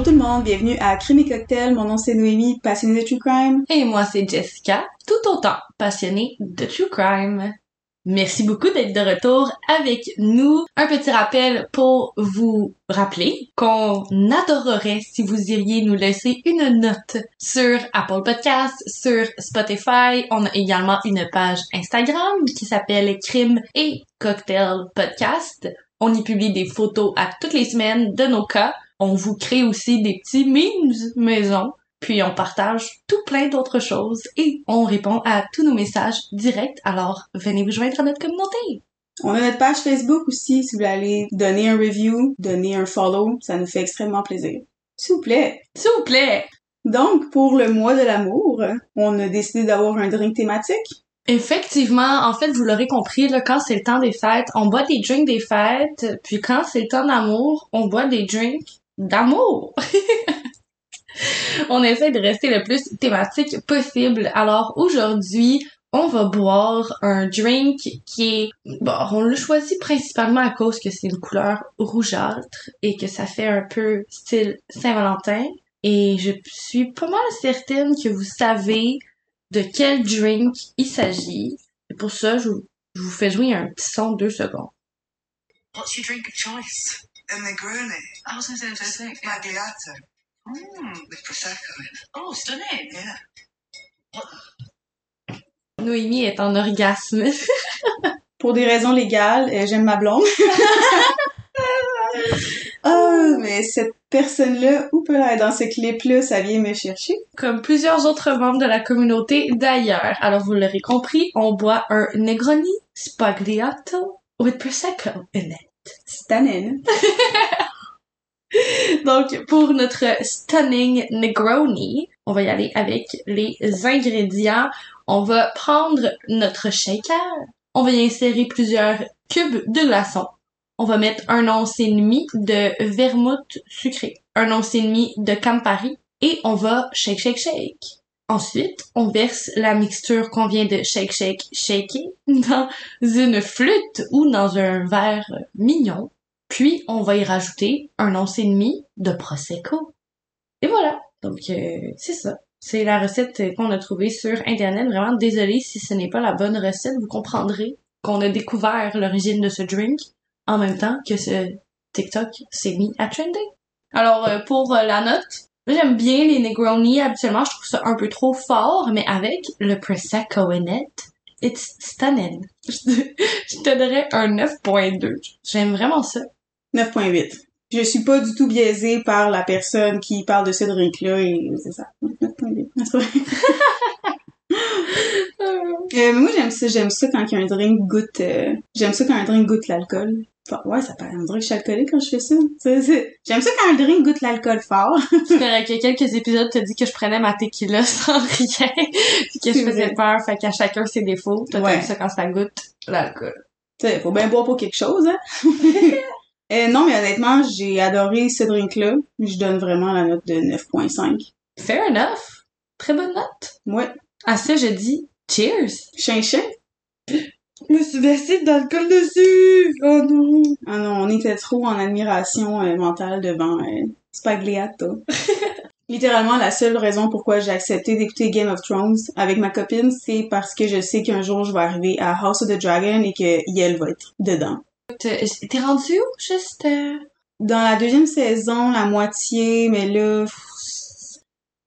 Bonjour tout le monde, bienvenue à Crime et Cocktail. Mon nom c'est Noémie, passionnée de True Crime. Et moi, c'est Jessica, tout autant passionnée de True Crime. Merci beaucoup d'être de retour avec nous. Un petit rappel pour vous rappeler qu'on adorerait si vous iriez nous laisser une note sur Apple Podcasts, sur Spotify. On a également une page Instagram qui s'appelle Crime et Cocktail Podcast. On y publie des photos à toutes les semaines de nos cas. On vous crée aussi des petits memes maison puis on partage tout plein d'autres choses et on répond à tous nos messages directs. Alors, venez vous joindre à notre communauté. On a notre page Facebook aussi, si vous voulez aller donner un review, donner un follow, ça nous fait extrêmement plaisir. S'il vous plaît. S'il vous plaît. Donc, pour le mois de l'amour, on a décidé d'avoir un drink thématique. Effectivement, en fait, vous l'aurez compris, là, quand c'est le temps des fêtes, on boit des drinks des fêtes, puis quand c'est le temps d'amour, on boit des drinks d'amour. on essaie de rester le plus thématique possible. Alors aujourd'hui, on va boire un drink qui est bon, on l'a choisi principalement à cause que c'est une couleur rougeâtre et que ça fait un peu style Saint-Valentin et je suis pas mal certaine que vous savez de quel drink il s'agit. Et pour ça, je, vous fais jouer un petit son de deux secondes. What's your drink of choice? A Negroni, I was going to say the same thing. Magliato, Mm. with Prosecco in. Oh, stunning. Yeah. Noémie est en orgasme. Pour des raisons légales, j'aime ma blonde. Ah, mais cette personne-là, où peut elle dans ce clip-là, ça vient me chercher. Comme plusieurs autres membres de la communauté d'ailleurs. Alors vous l'aurez compris, on boit un Negroni Spagliato with Prosecco in it. Stunning. Donc, pour notre stunning Negroni, on va y aller avec les ingrédients. On va prendre notre shaker. On va y insérer plusieurs cubes de glaçons. On va mettre un once et demi de vermouth sucré, un once et demi de Campari et on va shake, shake, shake. Ensuite, on verse la mixture qu'on vient de shake, shake, shaker dans une flûte ou dans un verre mignon. Puis, on va y rajouter un once et demi de Prosecco. Et voilà. Donc, euh, c'est ça. C'est la recette qu'on a trouvée sur Internet. Vraiment désolée si ce n'est pas la bonne recette. Vous comprendrez qu'on a découvert l'origine de ce drink en même temps que ce TikTok s'est mis à trender. Alors, euh, pour euh, la note, j'aime bien les Negroni. Habituellement, je trouve ça un peu trop fort, mais avec le Prosecco in it, it's stunning. Je te donnerais un 9.2. J'aime vraiment ça. 9.8. Je suis pas du tout biaisée par la personne qui parle de ce drink-là et c'est ça. 9.8. C'est vrai. Euh, moi, j'aime ça, j'aime ça quand un drink goûte, euh, j'aime ça quand un drink goûte l'alcool. Enfin, ouais, ça paraît, que je suis alcoolique quand je fais ça. J'aime ça quand un drink goûte l'alcool fort. C'est y a quelques épisodes, t'as dit que je prenais ma tequila sans rien, puis que je faisais vrai. peur, fait qu'à chacun ses défauts. Toi, Ouais. t'aimes ça quand ça goûte l'alcool. Tu faut bien boire pour quelque chose, hein. Euh, non, mais honnêtement, j'ai adoré ce drink-là. Je donne vraiment la note de 9.5. Fair enough. Très bonne note. Ouais. À ça, je dis cheers. Chin chin. Je me suis versé d'alcool dessus. Oh non. Ah non, on était trop en admiration euh, mentale devant euh, Spagliato. Littéralement, la seule raison pourquoi j'ai accepté d'écouter Game of Thrones avec ma copine, c'est parce que je sais qu'un jour je vais arriver à House of the Dragon et que Yel va être dedans. T'es t'es rendu où, juste? euh? Dans la deuxième saison, la moitié, mais là,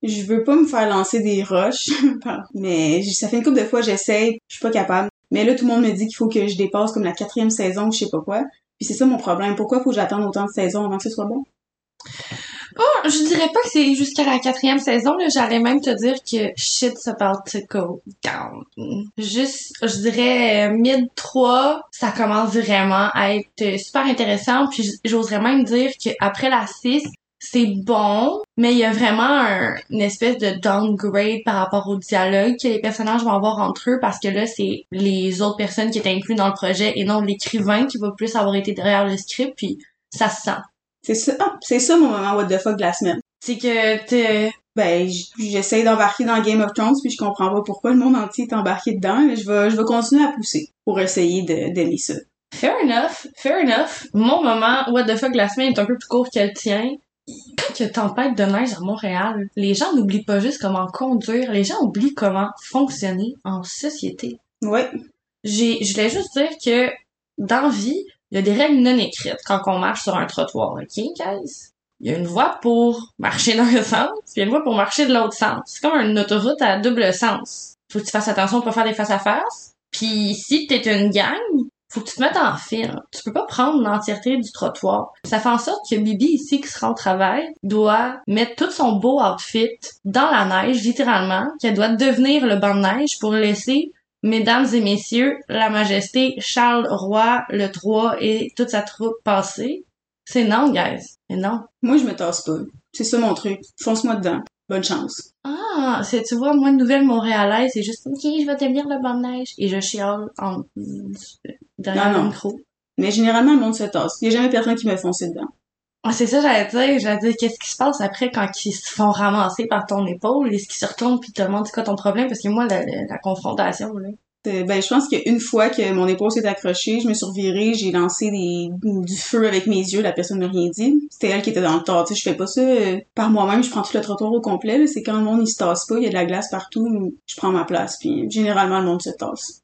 je veux pas me faire lancer des roches, mais ça fait une couple de fois j'essaye, je suis pas capable. Mais là, tout le monde me dit qu'il faut que je dépasse comme la quatrième saison, je sais pas quoi. Puis c'est ça mon problème. Pourquoi faut que j'attende autant de saisons avant que ce soit bon? Oh, je dirais pas que c'est jusqu'à la quatrième saison, là. J'allais même te dire que shit's about to go down. Juste, je dirais, euh, mid 3, ça commence vraiment à être euh, super intéressant. Puis j'oserais même dire qu'après la 6, c'est bon, mais il y a vraiment un- une espèce de downgrade par rapport au dialogue que les personnages vont avoir entre eux parce que là, c'est les autres personnes qui étaient incluses dans le projet et non l'écrivain qui va plus avoir été derrière le script, puis ça se sent. C'est ça, ah, c'est ça mon moment what the fuck de la semaine. C'est que t'es Ben, j- j'essaie d'embarquer dans Game of Thrones puis je comprends pas pourquoi le monde entier est embarqué dedans, mais je vais, je vais continuer à pousser pour essayer de, d'aimer ça. Fair enough, fair enough. Mon moment, what the fuck, la semaine est un peu plus court qu'elle tient. Quand il y a tempête de neige à Montréal, les gens n'oublient pas juste comment conduire, les gens oublient comment fonctionner en société. Ouais. J'ai, je voulais juste dire que dans vie, il y a des règles non écrites quand on marche sur un trottoir, ok, guys? Il y a une voie pour marcher dans un sens, puis il une voie pour marcher de l'autre sens. C'est comme une autoroute à double sens. Faut que tu fasses attention de pas faire des face à face. Puis si t'es une gang, faut que tu te mettes en file. Tu peux pas prendre l'entièreté du trottoir. Ça fait en sorte que Bibi ici qui sera au travail doit mettre tout son beau outfit dans la neige, littéralement, qu'elle doit devenir le banc de neige pour laisser Mesdames et messieurs, la majesté Charles Roy le 3 et toute sa troupe passer. C'est non, guys. Mais non. Moi, je me tasse pas. C'est ça mon truc. Fonce-moi dedans. Bonne chance. Ah, c'est, tu vois, moi, une nouvelle montréalaise, c'est juste, ok, je vais devenir le banc de neige. Et je chiale en, derrière Non, non. le micro. Mais généralement, le monde se tasse. Il y a jamais personne qui me fonce dedans. Ah, c'est ça, j'allais dire. J'allais dire, qu'est-ce qui se passe après quand ils se font ramasser par ton épaule? Est-ce qu'ils se retournent puis te demandent c'est quoi ton problème? Parce que moi, la, la, la confrontation, là. Euh, Ben, je pense qu'une fois que mon épaule s'est accrochée, je me suis revirée, j'ai lancé des, du feu avec mes yeux, la personne m'a rien dit. C'était elle qui était dans le tort. Tu sais, je fais pas ça euh, par moi-même, je prends tout le trottoir au complet. C'est quand le monde il se tasse pas, il y a de la glace partout, je prends ma place. Puis généralement le monde se tasse.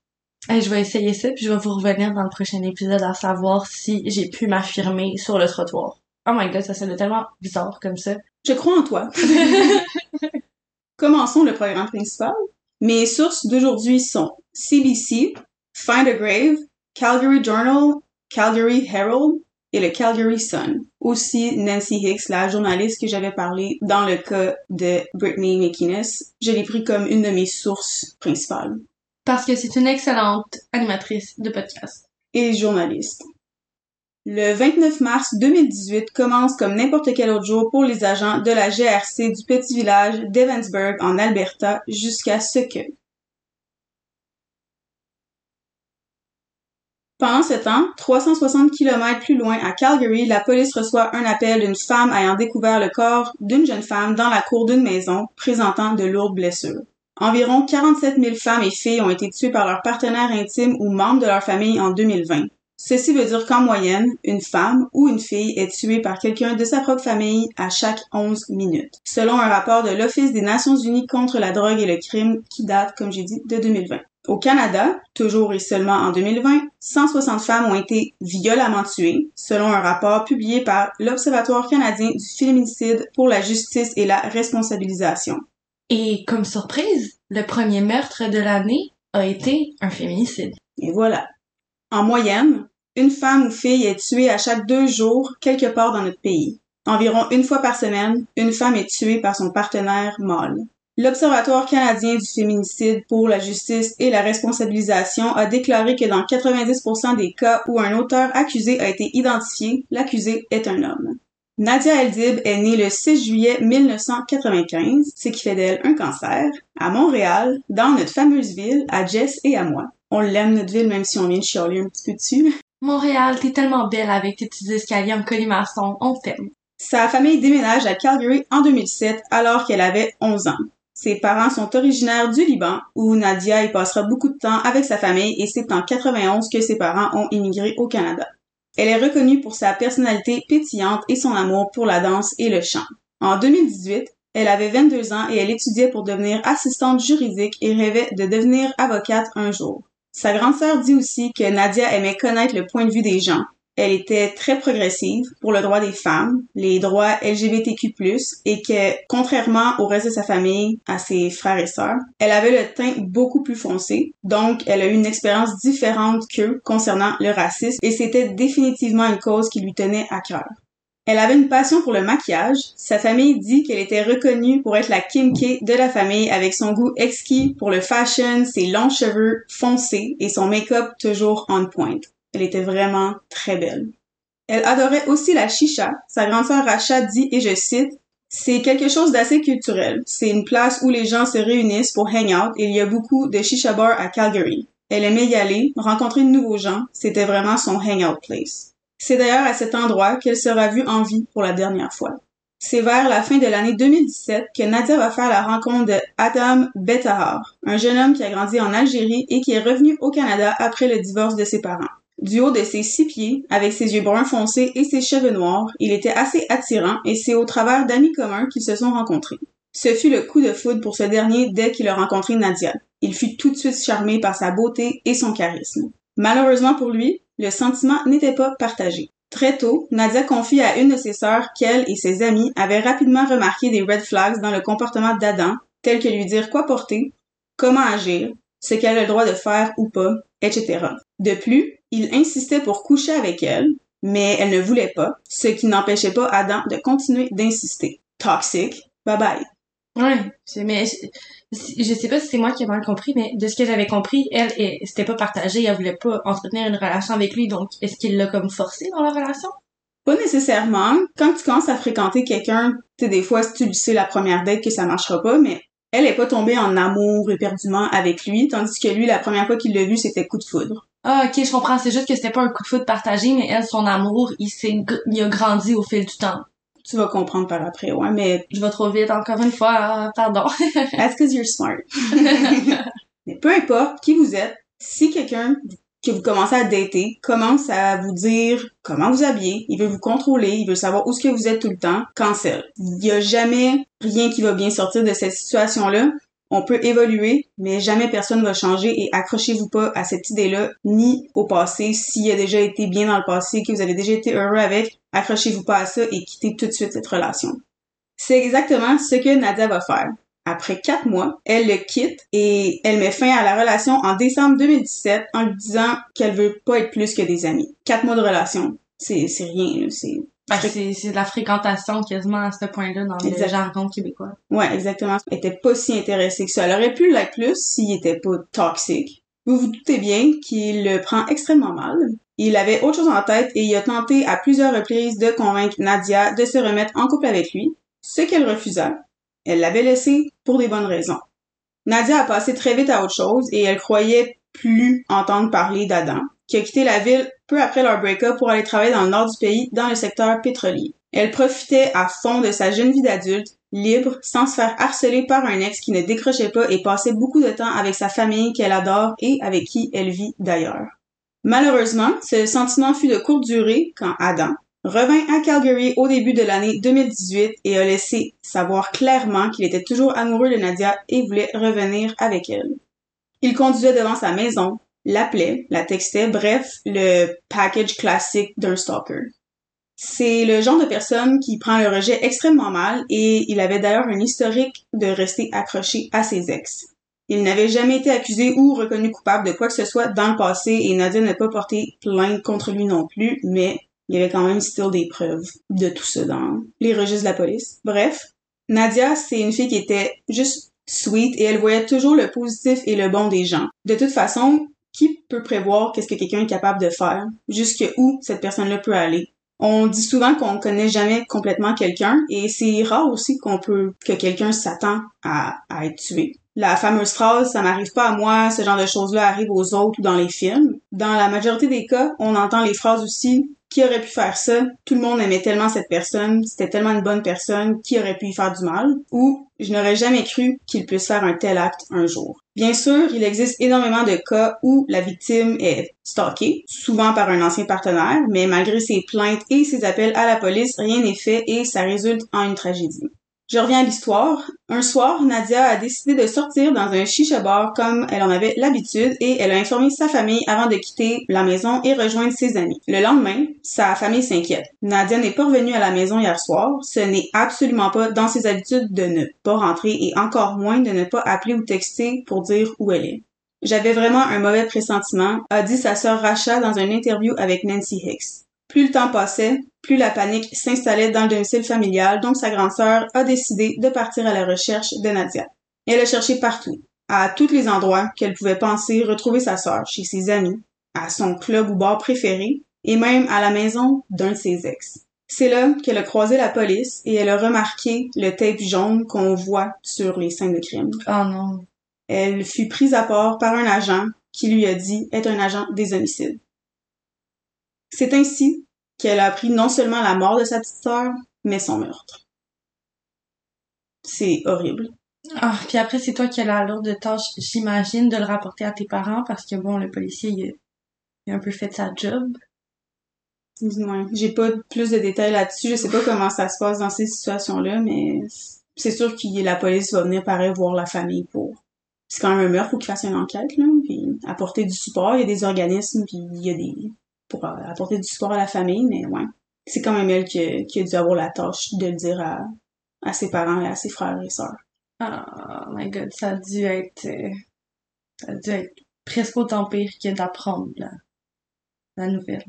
Hey, je vais essayer ça, puis je vais vous revenir dans le prochain épisode à savoir si j'ai pu m'affirmer sur le trottoir. Oh my god, ça sonne tellement bizarre comme ça. Je crois en toi. Commençons le programme principal. Mes sources d'aujourd'hui sont CBC, Find a Grave, Calgary Journal, Calgary Herald et le Calgary Sun. Aussi Nancy Hicks, la journaliste que j'avais parlé dans le cas de Brittany McInnes. Je l'ai pris comme une de mes sources principales. Parce que c'est une excellente animatrice de podcast. et journaliste. Le 29 mars 2018 commence comme n'importe quel autre jour pour les agents de la GRC du petit village d'Evansburg en Alberta jusqu'à ce que. Pendant ce temps, 360 km plus loin à Calgary, la police reçoit un appel d'une femme ayant découvert le corps d'une jeune femme dans la cour d'une maison présentant de lourdes blessures. Environ 47 000 femmes et filles ont été tuées par leurs partenaires intimes ou membres de leur famille en 2020. Ceci veut dire qu'en moyenne, une femme ou une fille est tuée par quelqu'un de sa propre famille à chaque 11 minutes, selon un rapport de l'Office des Nations Unies contre la drogue et le crime qui date, comme j'ai dit, de 2020. Au Canada, toujours et seulement en 2020, 160 femmes ont été violemment tuées, selon un rapport publié par l'Observatoire canadien du féminicide pour la justice et la responsabilisation. Et comme surprise, le premier meurtre de l'année a été un féminicide. Et voilà. En moyenne, une femme ou fille est tuée à chaque deux jours quelque part dans notre pays. Environ une fois par semaine, une femme est tuée par son partenaire mâle. L'Observatoire canadien du féminicide pour la justice et la responsabilisation a déclaré que dans 90% des cas où un auteur accusé a été identifié, l'accusé est un homme. Nadia Eldib est née le 6 juillet 1995, ce qui fait d'elle un cancer, à Montréal, dans notre fameuse ville, à Jess et à moi. On l'aime notre ville même si on vient de chialer un petit peu dessus. Montréal, t'es tellement belle avec tes petits escaliers en colimaçon, on t'aime. Sa famille déménage à Calgary en 2007 alors qu'elle avait 11 ans. Ses parents sont originaires du Liban où Nadia y passera beaucoup de temps avec sa famille et c'est en 91 que ses parents ont immigré au Canada. Elle est reconnue pour sa personnalité pétillante et son amour pour la danse et le chant. En 2018, elle avait 22 ans et elle étudiait pour devenir assistante juridique et rêvait de devenir avocate un jour. Sa grande sœur dit aussi que Nadia aimait connaître le point de vue des gens. Elle était très progressive pour le droit des femmes, les droits LGBTQ+, et que, contrairement au reste de sa famille, à ses frères et sœurs, elle avait le teint beaucoup plus foncé, donc elle a eu une expérience différente qu'eux concernant le racisme, et c'était définitivement une cause qui lui tenait à cœur. Elle avait une passion pour le maquillage. Sa famille dit qu'elle était reconnue pour être la Kim K de la famille avec son goût exquis pour le fashion, ses longs cheveux foncés et son make-up toujours on point. Elle était vraiment très belle. Elle adorait aussi la chicha. Sa grande sœur Racha dit, et je cite, c'est quelque chose d'assez culturel. C'est une place où les gens se réunissent pour hang out il y a beaucoup de chicha bars à Calgary. Elle aimait y aller, rencontrer de nouveaux gens. C'était vraiment son hangout place. C'est d'ailleurs à cet endroit qu'elle sera vue en vie pour la dernière fois. C'est vers la fin de l'année 2017 que Nadia va faire la rencontre de Adam Betahar, un jeune homme qui a grandi en Algérie et qui est revenu au Canada après le divorce de ses parents. Du haut de ses six pieds, avec ses yeux bruns foncés et ses cheveux noirs, il était assez attirant et c'est au travers d'amis communs qu'ils se sont rencontrés. Ce fut le coup de foudre pour ce dernier dès qu'il a rencontré Nadia. Il fut tout de suite charmé par sa beauté et son charisme. Malheureusement pour lui, le sentiment n'était pas partagé. Très tôt, Nadia confie à une de ses sœurs qu'elle et ses amis avaient rapidement remarqué des red flags dans le comportement d'Adam, tels que lui dire quoi porter, comment agir, ce qu'elle a le droit de faire ou pas, etc. De plus, il insistait pour coucher avec elle, mais elle ne voulait pas, ce qui n'empêchait pas Adam de continuer d'insister. Toxic, bye bye. Ouais, c'est mais je, sais pas si c'est moi qui ai mal compris, mais de ce que j'avais compris, elle, elle c'était pas partagé, elle voulait pas entretenir une relation avec lui, donc est-ce qu'il l'a comme forcé dans la relation? Pas nécessairement. Quand tu commences à fréquenter quelqu'un, tu sais, des fois, si tu le sais la première date que ça marchera pas, mais elle est pas tombée en amour éperdument avec lui, tandis que lui, la première fois qu'il l'a vu, c'était coup de foudre. Ah, ok, je comprends. C'est juste que c'était pas un coup de foot partagé, mais elle, son amour, il s'est, il a grandi au fil du temps. Tu vas comprendre par après, ouais, mais Je vais trop vite, encore une fois, ah, pardon. that's cause you're smart? mais peu importe qui vous êtes, si quelqu'un que vous commencez à dater commence à vous dire comment vous habiller, il veut vous contrôler, il veut savoir où ce que vous êtes tout le temps, cancel. Il y a jamais rien qui va bien sortir de cette situation-là. On peut évoluer, mais jamais personne va changer et accrochez-vous pas à cette idée-là, ni au passé. S'il a déjà été bien dans le passé, que vous avez déjà été heureux avec, accrochez-vous pas à ça et quittez tout de suite cette relation. C'est exactement ce que Nadia va faire. Après quatre mois, elle le quitte et elle met fin à la relation en décembre 2017 en lui disant qu'elle veut pas être plus que des amis. Quatre mois de relation, c'est rien, c'est c'est, c'est de la fréquentation quasiment à ce point-là dans Exact. le jargon québécois. Ouais, exactement. Elle était pas si intéressée que ça. Elle aurait pu l'être plus s'il était pas toxique. Vous vous doutez bien qu'il le prend extrêmement mal. Il avait autre chose en tête et il a tenté à plusieurs reprises de convaincre Nadia de se remettre en couple avec lui, ce qu'elle refusa. Elle l'avait laissé pour des bonnes raisons. Nadia a passé très vite à autre chose et elle croyait plus entendre parler d'Adam, qui a quitté la ville peu après leur break-up pour aller travailler dans le nord du pays dans le secteur pétrolier. Elle profitait à fond de sa jeune vie d'adulte, libre, sans se faire harceler par un ex qui ne décrochait pas et passait beaucoup de temps avec sa famille qu'elle adore et avec qui elle vit d'ailleurs. Malheureusement, ce sentiment fut de courte durée quand Adam revint à Calgary au début de l'année 2018 et a laissé savoir clairement qu'il était toujours amoureux de Nadia et voulait revenir avec elle. Il conduisait devant sa maison, l'appelait, la textait, bref, le package classique d'un stalker. C'est le genre de personne qui prend le rejet extrêmement mal et il avait d'ailleurs un historique de rester accroché à ses ex. Il n'avait jamais été accusé ou reconnu coupable de quoi que ce soit dans le passé et Nadia n'a pas porté plainte contre lui non plus, mais il y avait quand même still des preuves de tout ça dans les registres de la police. Bref, Nadia, c'est une fille qui était juste sweet et elle voyait toujours le positif et le bon des gens. De toute façon, qui peut prévoir qu'est-ce que quelqu'un est capable de faire? Jusque où cette personne-là peut aller? On dit souvent qu'on connaît jamais complètement quelqu'un et c'est rare aussi qu'on peut que quelqu'un s'attend à, être tué. La fameuse phrase ça m'arrive pas à moi, ce genre de choses-là arrive aux autres ou dans les films. Dans la majorité des cas, on entend les phrases aussi aurait pu faire ça? Tout le monde aimait tellement cette personne, c'était tellement une bonne personne, qui aurait pu y faire du mal? Ou je n'aurais jamais cru qu'il puisse faire un tel acte un jour? Bien sûr, il existe énormément de cas où la victime est stalkée, souvent par un ancien partenaire, mais malgré ses plaintes et ses appels à la police, rien n'est fait et ça résulte en une tragédie. Je reviens à l'histoire. Un soir, Nadia a décidé de sortir dans un chicha bar comme elle en avait l'habitude et elle a informé sa famille avant de quitter la maison et rejoindre ses amis. Le lendemain, sa famille s'inquiète. Nadia n'est pas revenue à la maison hier soir. Ce n'est absolument pas dans ses habitudes de ne pas rentrer et encore moins de ne pas appeler ou texter pour dire où elle est. J'avais vraiment un mauvais pressentiment, a dit sa sœur Racha dans une interview avec Nancy Hicks. Plus le temps passait, plus la panique s'installait dans le domicile familial, donc sa grande sœur a décidé de partir à la recherche de Nadia. Elle a cherché partout, à tous les endroits qu'elle pouvait penser retrouver sa sœur, chez ses amis, à son club ou bar préféré, et même à la maison d'un de ses ex. C'est là qu'elle a croisé la police et elle a remarqué le tape jaune qu'on voit sur les scènes de crime. Oh non. Elle fut prise à part par un agent qui lui a dit être un agent des homicides. C'est ainsi qu'elle a appris non seulement la mort de sa petite sœur, mais son meurtre. C'est horrible. Ah, puis après, c'est toi qui as la lourde tâche, j'imagine, de le rapporter à tes parents parce que bon, le policier, il a, il a un peu fait sa job. Moins, j'ai pas plus de détails là-dessus. Je sais pas comment ça se passe dans ces situations-là, mais c'est sûr que la police va venir pareil voir la famille pour. C'est quand même un meurtre, faut qu'il fasse une enquête, là, puis apporter du support. Il y a des organismes, puis il y a des... pour euh, apporter du support à la famille, mais ouais. C'est quand même elle qui a, qui a dû avoir la tâche de le dire à, à ses parents et à ses frères et sœurs. Oh my god, ça a dû être... euh, ça a dû être presque autant pire que d'apprendre la, la nouvelle.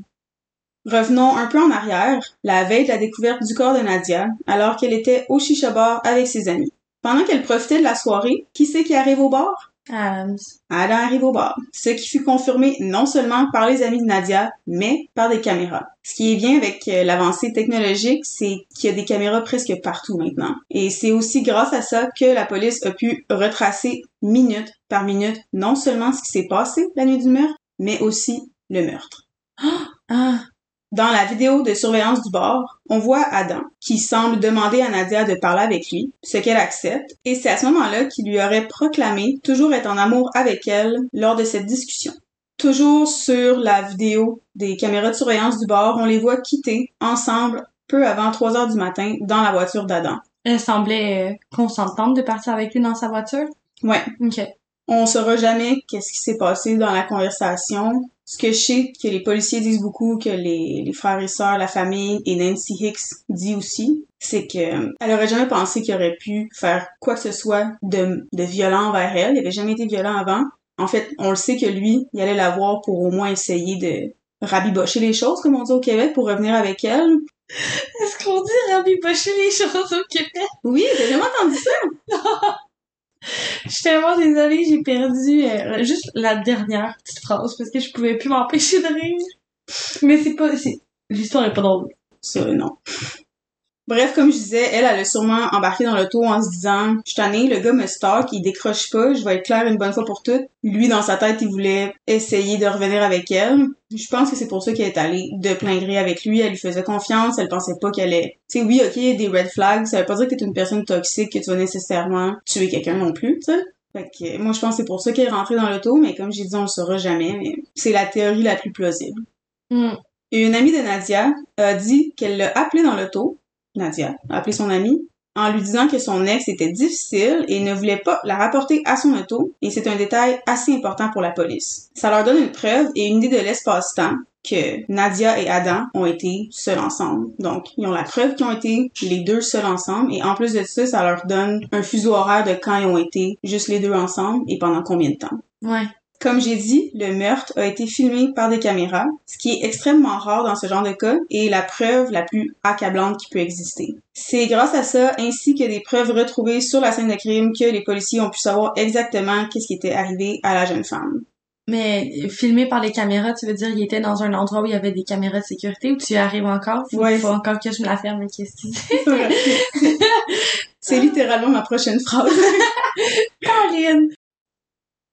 Revenons un peu en arrière, la veille de la découverte du corps de Nadia, alors qu'elle était au chicha bar avec ses amis. Pendant qu'elle profitait de la soirée, qui c'est qui arrive au bar? Adams. Adam arrive au bar, ce qui fut confirmé non seulement par les amis de Nadia, mais par des caméras. Ce qui est bien avec euh, l'avancée technologique, c'est qu'il y a des caméras presque partout maintenant. Et c'est aussi grâce à ça que la police a pu retracer minute par minute non seulement ce qui s'est passé la nuit du meurtre, mais aussi le meurtre. Ah, Dans la vidéo de surveillance du bar, on voit Adam qui semble demander à Nadia de parler avec lui, ce qu'elle accepte, et c'est à ce moment-là qu'il lui aurait proclamé toujours être en amour avec elle lors de cette discussion. Toujours sur la vidéo des caméras de surveillance du bar, on les voit quitter ensemble peu avant 3 heures du matin dans la voiture d'Adam. elle semblait euh, consentante de partir avec lui dans sa voiture? Ouais, Ok. on saura jamais qu'est-ce qui s'est passé dans la conversation. Ce que je sais que les policiers disent beaucoup, que les, les frères et sœurs, la famille et Nancy Hicks dit aussi, c'est que elle aurait jamais pensé qu'il aurait pu faire quoi que ce soit de, de violent envers elle. Il avait jamais été violent avant. En fait, on le sait que lui, il allait la voir pour au moins essayer de rabibocher les choses, comme on dit au Québec, pour revenir avec elle. Est-ce qu'on dit rabibocher les choses au Québec? Oui, j'ai jamais entendu ça? Je suis tellement désolée, j'ai perdu euh, juste la dernière petite phrase parce que je pouvais plus m'empêcher de rire. Mais c'est pas... L'histoire est pas drôle. Ça, non. Bref, comme je disais, elle, elle a sûrement embarqué dans l'auto en se disant « Je tannée, le gars me stalk, il décroche pas, je vais être claire une bonne fois pour toutes. » Lui, dans sa tête, il voulait essayer de revenir avec elle. Je pense que c'est pour ça qu'elle est allée de plein gré avec lui. Elle lui faisait confiance, elle pensait pas qu'elle est... Tu sais, oui, ok, des red flags, ça veut pas dire que t'es une personne toxique, que tu vas nécessairement tuer quelqu'un non plus, tu sais. Fait que, moi, je pense que c'est pour ça qu'elle est rentrée dans l'auto, mais comme j'ai dit, on le saura jamais, mais c'est la théorie la plus plausible. Hmm. Une amie de Nadia a dit qu'elle l'a appelé dans l'auto, Nadia a appelé son amie, en lui disant que son ex était difficile et ne voulait pas la rapporter à son auto, et c'est un détail assez important pour la police. Ça leur donne une preuve et une idée de l'espace-temps que Nadia et Adam ont été seuls ensemble. Donc, ils ont la preuve qu'ils ont été les deux seuls ensemble, et en plus de ça, ça leur donne un fuseau horaire de quand ils ont été juste les deux ensemble et pendant combien de temps? Ouais. Comme j'ai dit, le meurtre a été filmé par des caméras, ce qui est extrêmement rare dans ce genre de cas et la preuve la plus accablante qui peut exister. C'est grâce à ça, ainsi que des preuves retrouvées sur la scène de crime, que les policiers ont pu savoir exactement qu'est-ce qui était arrivé à la jeune femme. Mais filmé par les caméras, tu veux dire il était dans un endroit où il y avait des caméras de sécurité ou tu y arrives encore? Ouais. faut encore que je me la ferme, qu'est-ce que? C'est littéralement ma prochaine phrase. Caroline!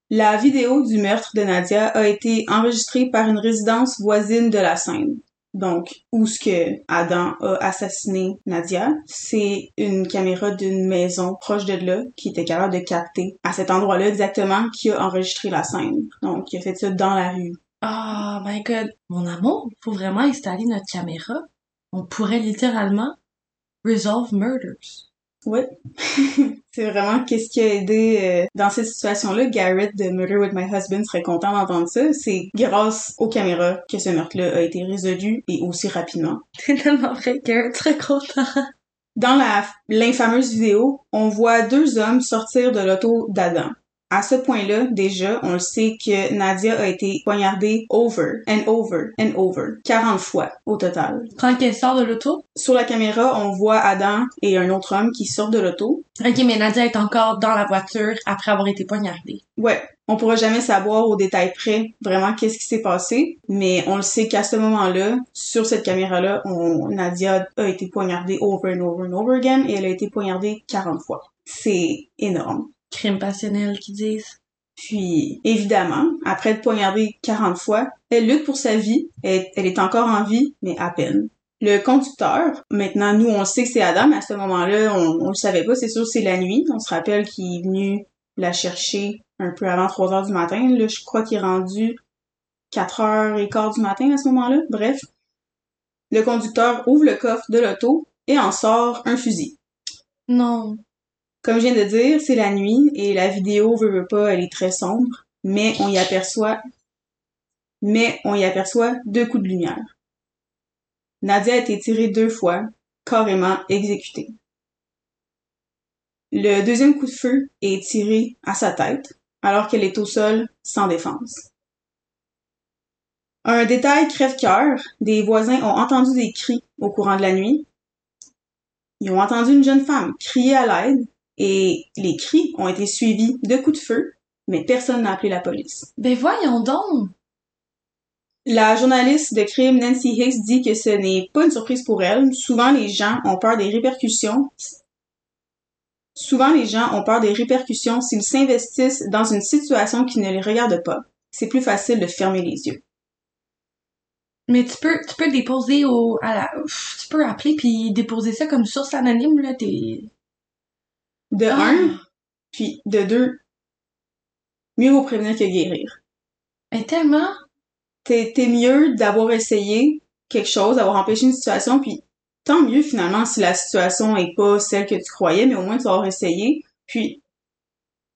La vidéo du meurtre de Nadia a été enregistrée par une résidence voisine de la scène. Donc, où ce que Adam a assassiné Nadia, c'est une caméra d'une maison proche de là qui était capable de capter à cet endroit-là exactement qui a enregistré la scène. Donc, il a fait ça dans la rue. Oh my god. Mon amour, faut vraiment installer notre caméra. On pourrait littéralement resolve murders. Ouais. c'est vraiment qu'est-ce qui a aidé euh, dans cette situation-là. Garrett de Murder with My Husband serait content d'entendre ça. C'est grâce aux caméras que ce meurtre-là a été résolu et aussi rapidement. C'est tellement vrai que très content. Dans la l'infameuse vidéo, on voit deux hommes sortir de l'auto d'Adam. À ce point-là, déjà, on le sait que Nadia a été poignardée over and over and over, 40 fois au total. Quand qu'elle sort de l'auto? Sur la caméra, on voit Adam et un autre homme qui sortent de l'auto. Ok, mais Nadia est encore dans la voiture après avoir été poignardée. Ouais, on pourra jamais savoir au détail près vraiment qu'est-ce qui s'est passé, mais on le sait qu'à ce moment-là, sur cette caméra-là, on, Nadia a été poignardée over and over and over again et elle a été poignardée 40 fois. C'est énorme. Crime passionnel qu'ils disent. Puis, évidemment, après être poignardée 40 fois, elle lutte pour sa vie. Elle, elle est encore en vie, mais à peine. Le conducteur, maintenant, nous, on sait que c'est Adam, à ce moment-là, on, on le savait pas. C'est sûr, c'est la nuit. On se rappelle qu'il est venu la chercher un peu avant 3 heures du matin. Là, je crois qu'il est rendu 4 heures et quart du matin à ce moment-là. Bref. Le conducteur ouvre le coffre de l'auto et en sort un fusil. Non. Comme je viens de dire, c'est la nuit et la vidéo veut, veut pas, elle est très sombre, mais on y aperçoit, mais on y aperçoit deux coups de lumière. Nadia a été tirée deux fois, carrément exécutée. Le deuxième coup de feu est tiré à sa tête, alors qu'elle est au sol sans défense. Un détail crève-cœur, des voisins ont entendu des cris au courant de la nuit. Ils ont entendu une jeune femme crier à l'aide et les cris ont été suivis de coups de feu, mais personne n'a appelé la police. Ben voyons donc. La journaliste de crime Nancy Hicks dit que ce n'est pas une surprise pour elle. Souvent, les gens ont peur des répercussions. Souvent, les gens ont peur des répercussions s'ils s'investissent dans une situation qui ne les regarde pas. C'est plus facile de fermer les yeux. Mais tu peux, tu peux déposer au, à la, pff, tu peux appeler puis déposer ça comme source anonyme, là, t'es... De Ah. un, puis de deux, mieux vaut prévenir que guérir. Mais tellement. T'es t'es mieux d'avoir essayé quelque chose, d'avoir empêché une situation, puis tant mieux finalement si la situation est pas celle que tu croyais, mais au moins tu vas avoir essayé. Puis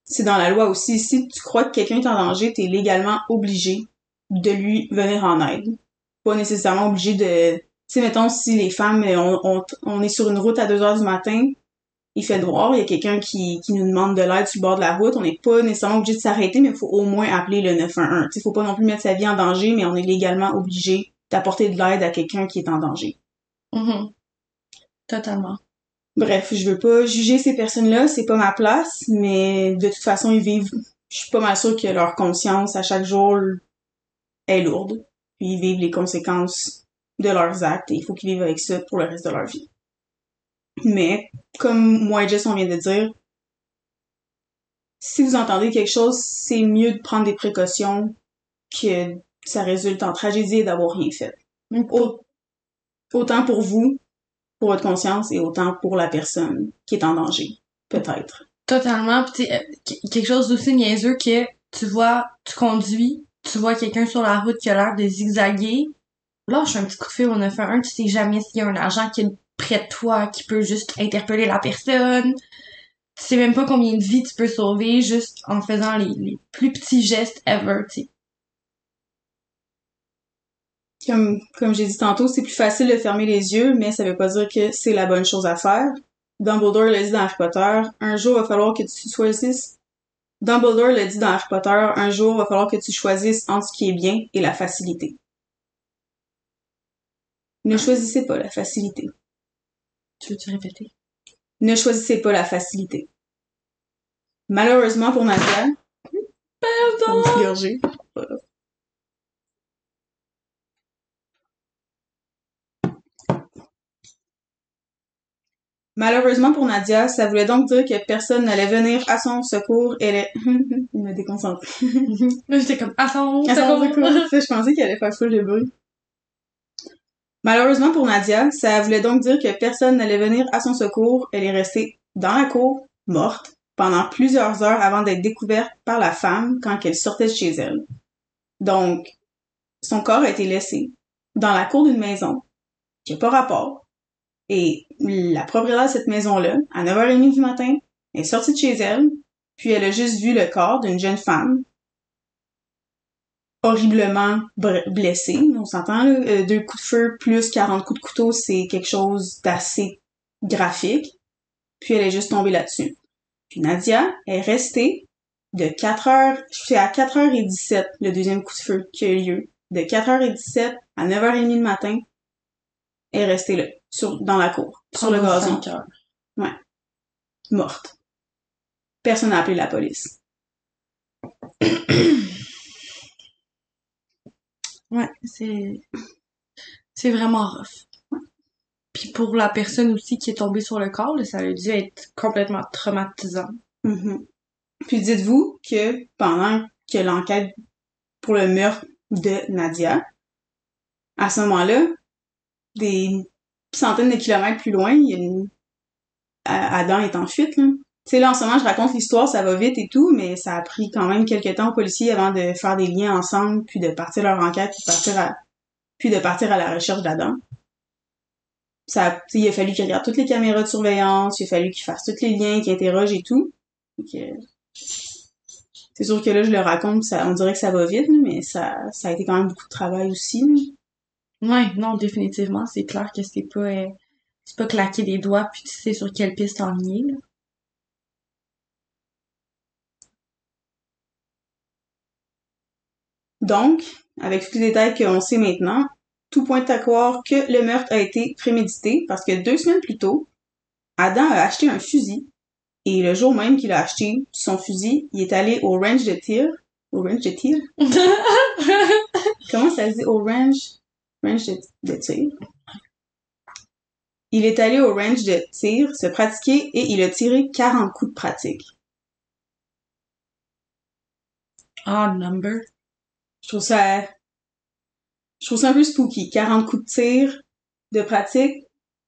c'est dans la loi aussi, si tu crois que quelqu'un est en danger, t'es légalement obligé de lui venir en aide. Pas nécessairement obligé de... Tu sais, mettons, si les femmes, on, on, on est sur une route à 2 heures du matin, il fait noir, il y a quelqu'un qui, qui nous demande de l'aide sur le bord de la route, on n'est pas nécessairement obligé de s'arrêter, mais il faut au moins appeler le 911. Tu sais, faut pas non plus mettre sa vie en danger, mais on est légalement obligé d'apporter de l'aide à quelqu'un qui est en danger. Mhm. Totalement. Bref, je veux pas juger ces personnes-là, c'est pas ma place, mais de toute façon, ils vivent, je suis pas mal sûre que leur conscience à chaque jour est lourde. Puis ils vivent les conséquences de leurs actes et il faut qu'ils vivent avec ça pour le reste de leur vie. Mais, comme moi et Jess, on vient de dire, si vous entendez quelque chose, c'est mieux de prendre des précautions que ça résulte en tragédie et d'avoir rien fait. Au- Autant pour vous, pour votre conscience, et autant pour la personne qui est en danger, peut-être. Totalement. Pis euh, qu- quelque chose d'aussi niaiseux que tu vois, tu conduis, tu vois quelqu'un sur la route qui a l'air de zigzaguer. Lâche un petit coup de fil au 911, tu sais jamais s'il y a un agent qui est près de toi qui peut juste interpeller la personne. Tu sais même pas combien de vies tu peux sauver juste en faisant les, plus petits gestes ever. Comme, comme j'ai dit tantôt, c'est plus facile de fermer les yeux, mais ça veut pas dire que c'est la bonne chose à faire. Dumbledore l'a dit dans Harry Potter, un jour va falloir que tu choisisses. Dumbledore l'a dit dans Harry Potter, un jour va falloir que tu choisisses entre ce qui est bien et la facilité. Ne choisissez pas la facilité. Tu veux-tu répéter? Ne choisissez pas la facilité. Malheureusement pour Nadia, Pardon! Voilà. Malheureusement pour Nadia, ça voulait donc dire que personne n'allait venir à son secours. Elle est... Il m'a déconcentré. Là, j'étais comme, à son À son secours. Je pensais qu'elle allait faire full de bruit. Malheureusement pour Nadia, ça voulait donc dire que personne n'allait venir à son secours. Elle est restée dans la cour, morte, pendant plusieurs heures avant d'être découverte par la femme quand elle sortait de chez elle. Donc, son corps a été laissé dans la cour d'une maison qui n'a pas rapport. Et la propriétaire de cette maison-là, à 9h30 du matin, est sortie de chez elle, puis elle a juste vu le corps d'une jeune femme horriblement blessée. On s'entend, là, euh, deux coups de feu plus 40 coups de couteau, c'est quelque chose d'assez graphique. Puis elle est juste tombée là-dessus. Puis Nadia est restée de 4h, c'est à 4h17 le deuxième coup de feu qui a eu lieu. De 4h17 à 9h30 le matin, elle est restée là, sur, dans la cour, sur le gazon, heures. morte. Personne n'a appelé la police. Ouais, c'est c'est vraiment rough. Puis pour la personne aussi qui est tombée sur le corps, là, ça a dû être complètement traumatisant. Mhm. Puis dites-vous que pendant que l'enquête pour le meurtre de Nadia, à ce moment-là, des centaines de kilomètres plus loin, il y a une... A- Adam est en fuite, là. Tu sais, là, en ce moment, je raconte l'histoire, ça va vite et tout, mais ça a pris quand même quelques temps aux policiers avant de faire des liens ensemble, puis de partir leur enquête, puis de partir à, puis de partir à la recherche d'Adam. Ça, il a fallu qu'ils regardent toutes les caméras de surveillance, il a fallu qu'ils fassent tous les liens, qu'ils interrogent et tout. Euh, c'est sûr que là, je le raconte, on dirait que ça va vite, mais ça, ça a été quand même beaucoup de travail aussi. là. Ouais, non, définitivement, c'est clair que c'est pas, euh, c'est pas claquer des doigts puis tu sais sur quelle piste enligner, là. Donc, avec tous les détails qu'on sait maintenant, tout pointe à croire que le meurtre a été prémédité parce que deux semaines plus tôt, Adam a acheté un fusil et le jour même qu'il a acheté son fusil, il est allé au range de tir. Au range de tir? Comment ça se dit? Au range? Range de, de tir. Il est allé au range de tir se pratiquer et il a tiré 40 coups de pratique. Ah, number. Je trouve ça, je trouve ça un peu spooky. 40 coups de tir de pratique,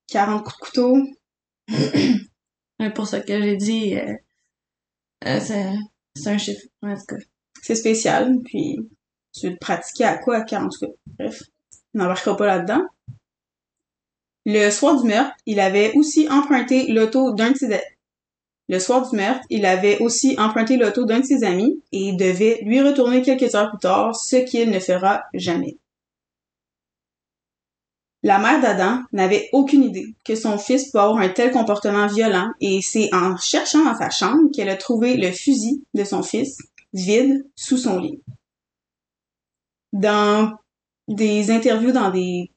40 coups de couteau. C'est pour ça que j'ai dit, euh, euh, c'est, c'est un chiffre. En tout cas. C'est spécial. Puis, tu veux te pratiquer à quoi à 40 coups? Bref, on n'embarquera pas là-dedans. Le soir du meurtre, il avait aussi emprunté l'auto d'un de ses le soir du meurtre, il avait aussi emprunté l'auto d'un de ses amis et devait lui retourner quelques heures plus tard, ce qu'il ne fera jamais. La mère d'Adam n'avait aucune idée que son fils pouvait avoir un tel comportement violent et c'est en cherchant dans sa chambre qu'elle a trouvé le fusil de son fils vide sous son lit. Dans des interviews dans des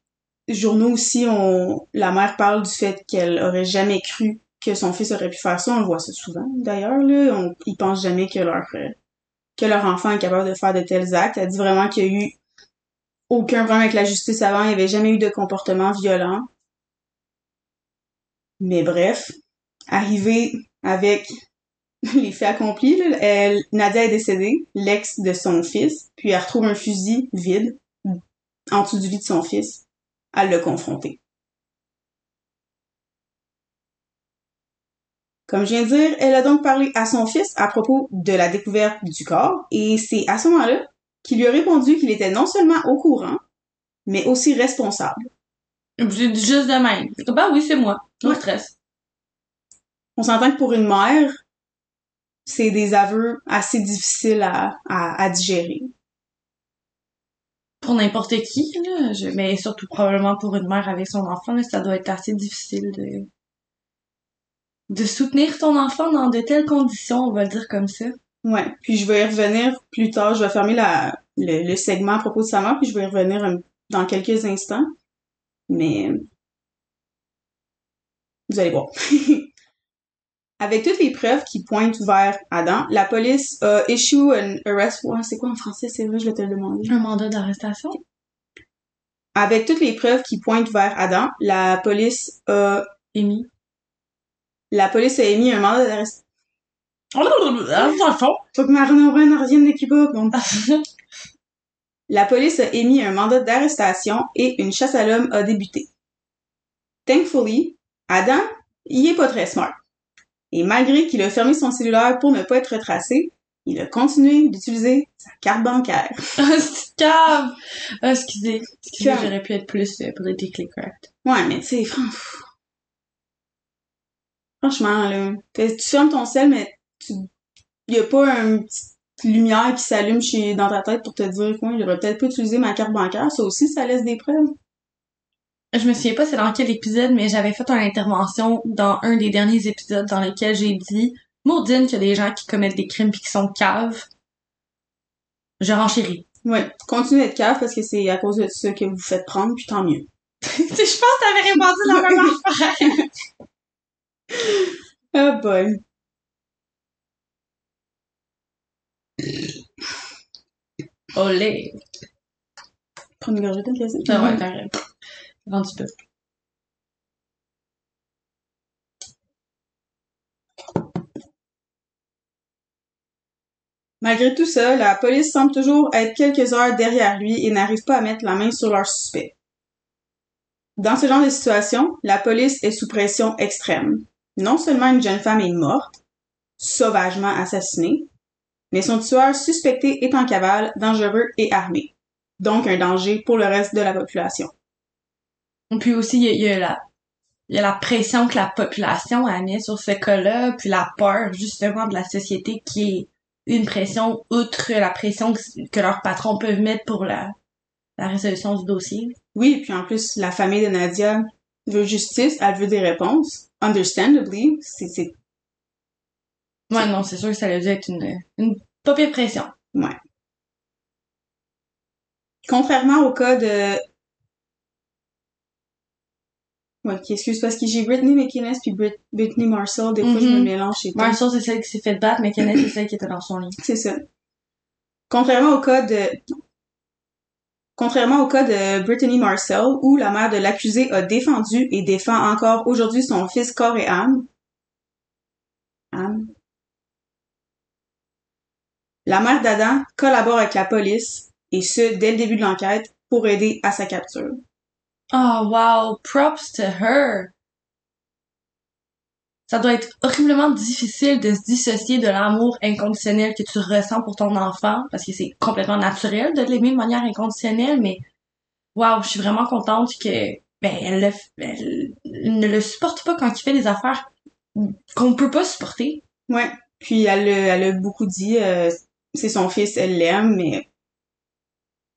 journaux aussi, la mère parle du fait qu'elle aurait jamais cru que son fils aurait pu faire ça. On le voit ça souvent, d'ailleurs, là. On, ils pensent jamais que leur, euh, que leur enfant est capable de faire de tels actes. Elle dit vraiment qu'il y a eu aucun problème avec la justice avant. Il n'y avait jamais eu de comportement violent. Mais bref, arrivé avec les faits accomplis, elle, Nadia est décédée, l'ex de son fils, puis elle retrouve un fusil vide en dessous du lit de son fils. Elle l'a confronté. Comme je viens de dire, elle a donc parlé à son fils à propos de la découverte du corps, et c'est à ce moment-là qu'il lui a répondu qu'il était non seulement au courant, mais aussi responsable. J'ai dit juste de même. Bah oui, c'est moi. No Ouais. stress. On s'entend que pour une mère, c'est des aveux assez difficiles à, à, à digérer. Pour n'importe qui, là. Je- mais surtout probablement pour une mère avec son enfant, là, ça doit être assez difficile de, de soutenir ton enfant dans de telles conditions, on va le dire comme ça. Ouais. Puis je vais y revenir plus tard. Je vais fermer la, le, le segment à propos de sa mère, puis je vais y revenir euh, dans quelques instants. Mais vous allez voir. Avec toutes les preuves qui pointent vers Adam, la police a issue an arrest warrant. C'est quoi en français? C'est vrai, je vais te le demander. Un mandat d'arrestation? Avec toutes les preuves qui pointent vers Adam, la police a, Émis. La police a émis un mandat d'arrestation. Dans le fond. Faut que Marina O'Brien revienne de Cuba. bon. La police a émis un mandat d'arrestation et une chasse à l'homme a débuté. Thankfully, Adam, il est pas très smart. Et malgré qu'il a fermé son cellulaire pour ne pas être retracé, il a continué d'utiliser sa carte bancaire. Ah! Ah, excusez. Excusez, j'aurais pu être plus euh, politically correct. Ouais, mais tu sais, fran- franchement, là, tu fermes ton sel, mais tu, y a pas une petite lumière qui s'allume chez, dans ta tête pour te dire, quoi, j'aurais peut-être pas utilisé ma carte bancaire. Ça aussi, ça laisse des preuves. Je me souviens pas c'est dans quel épisode, mais j'avais fait une intervention dans un des derniers épisodes dans lequel j'ai dit Maudine qu'il y a des gens qui commettent des crimes pis qui sont caves. Je renchéris. Ouais, continue d'être cave parce que c'est à cause de ça que vous vous faites prendre, puis tant mieux. je pense que t'avais répondu la même affaire. Ah boy. Olé. Prends une gorgée de. Ah ouais. Rendu peu. Malgré tout ça, la police semble toujours être quelques heures derrière lui et n'arrive pas à mettre la main sur leur suspect. Dans ce genre de situation, la police est sous pression extrême. Non seulement une jeune femme est morte, sauvagement assassiné, mais son tueur suspecté est en cavale, dangereux et armé. Donc un danger pour le reste de la population. Puis aussi, il y a, il y a la, y a la pression que la population a mis sur ce cas-là, puis la peur, justement, de la société qui est une pression outre la pression que, que leurs patrons peuvent mettre pour la, la résolution du dossier. Oui, puis en plus, la famille de Nadia veut justice, elle veut des réponses. Understandably, c'est, Ouais, non, c'est sûr que ça a dû être une, une pas pire pression. ouais. Contrairement au cas de... Ouais, qui excuse parce que j'ai Britney McInnes puis Brit- Britney Marcel, des fois je me Mhm. mélange chez Marshall, c'est celle qui s'est fait battre, Kenneth, c'est celle qui était dans son lit. C'est ça. Contrairement au cas de Contrairement au cas de Brittany Marcel, où la mère de l'accusé a défendu et défend encore aujourd'hui son fils corps et âme, âme. La mère d'Adam collabore avec la police, et ce, dès le début de l'enquête, pour aider à sa capture. Oh, wow. Props to her. Ça doit être horriblement difficile de se dissocier de l'amour inconditionnel que tu ressens pour ton enfant, parce que c'est complètement naturel de l'aimer de manière inconditionnelle, mais wow, je suis vraiment contente que ben elle, ne le supporte pas quand il fait des affaires qu'on peut pas supporter. Ouais. Puis elle, a- beaucoup dit, euh, c'est son fils, elle l'aime, mais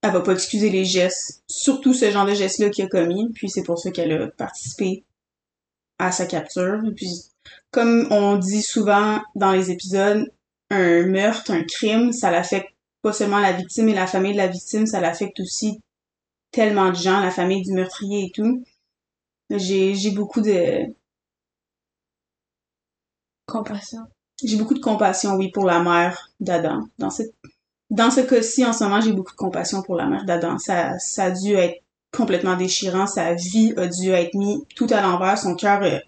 elle va pas excuser les gestes, surtout ce genre de gestes-là qu'il a commis. Puis c'est pour ça qu'elle a participé à sa capture. Puis, comme on dit souvent dans les épisodes, un meurtre, un crime, ça l'affecte pas seulement la victime et la famille de la victime, ça l'affecte aussi tellement de gens, la famille du meurtrier et tout. J'ai, j'ai beaucoup de, Compassion. j'ai beaucoup de compassion, oui, pour la mère d'Adam. Dans cette, dans ce cas-ci, en ce moment, j'ai beaucoup de compassion pour la mère d'Adam. Ça, ça a dû être complètement déchirant. Sa vie a dû être mis tout à l'envers. Son cœur est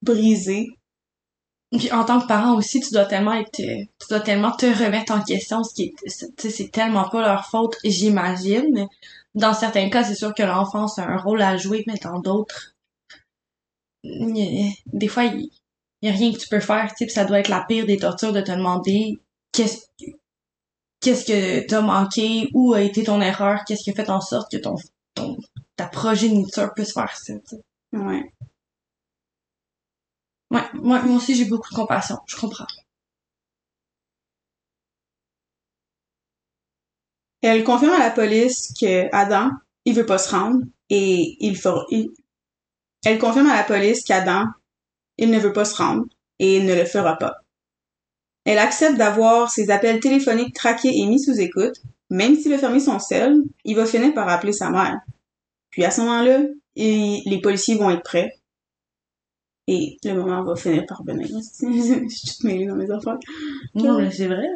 brisé. Puis en tant que parent aussi, tu dois tellement être, euh, tu dois tellement te remettre en question, ce qui est, tu sais, c'est tellement pas leur faute, j'imagine. Dans certains cas, c'est sûr que l'enfance a un rôle à jouer, mais dans d'autres, des fois, il y a rien que tu peux faire, tu sais, ça doit être la pire des tortures de te demander qu'est-ce qu'est-ce que t'as manqué, où a été ton erreur, qu'est-ce qui a fait en sorte que ton, ton ta progéniture puisse faire ça, tu. Ouais. Ouais, moi, aussi j'ai beaucoup de compassion, je comprends. Elle confirme à la police que Adam, il veut pas se rendre et il fera. il- Elle confirme à la police qu'Adam, il ne veut pas se rendre et il ne le fera pas. Elle accepte d'avoir ses appels téléphoniques traqués et mis sous écoute. Même s'il a fermé son sel, il va finir par appeler sa mère. Puis à ce moment-là, les policiers vont être prêts. Et le moment va finir par venir. Je suis toute mêlée dans mes affaires. Non, mais c'est vrai.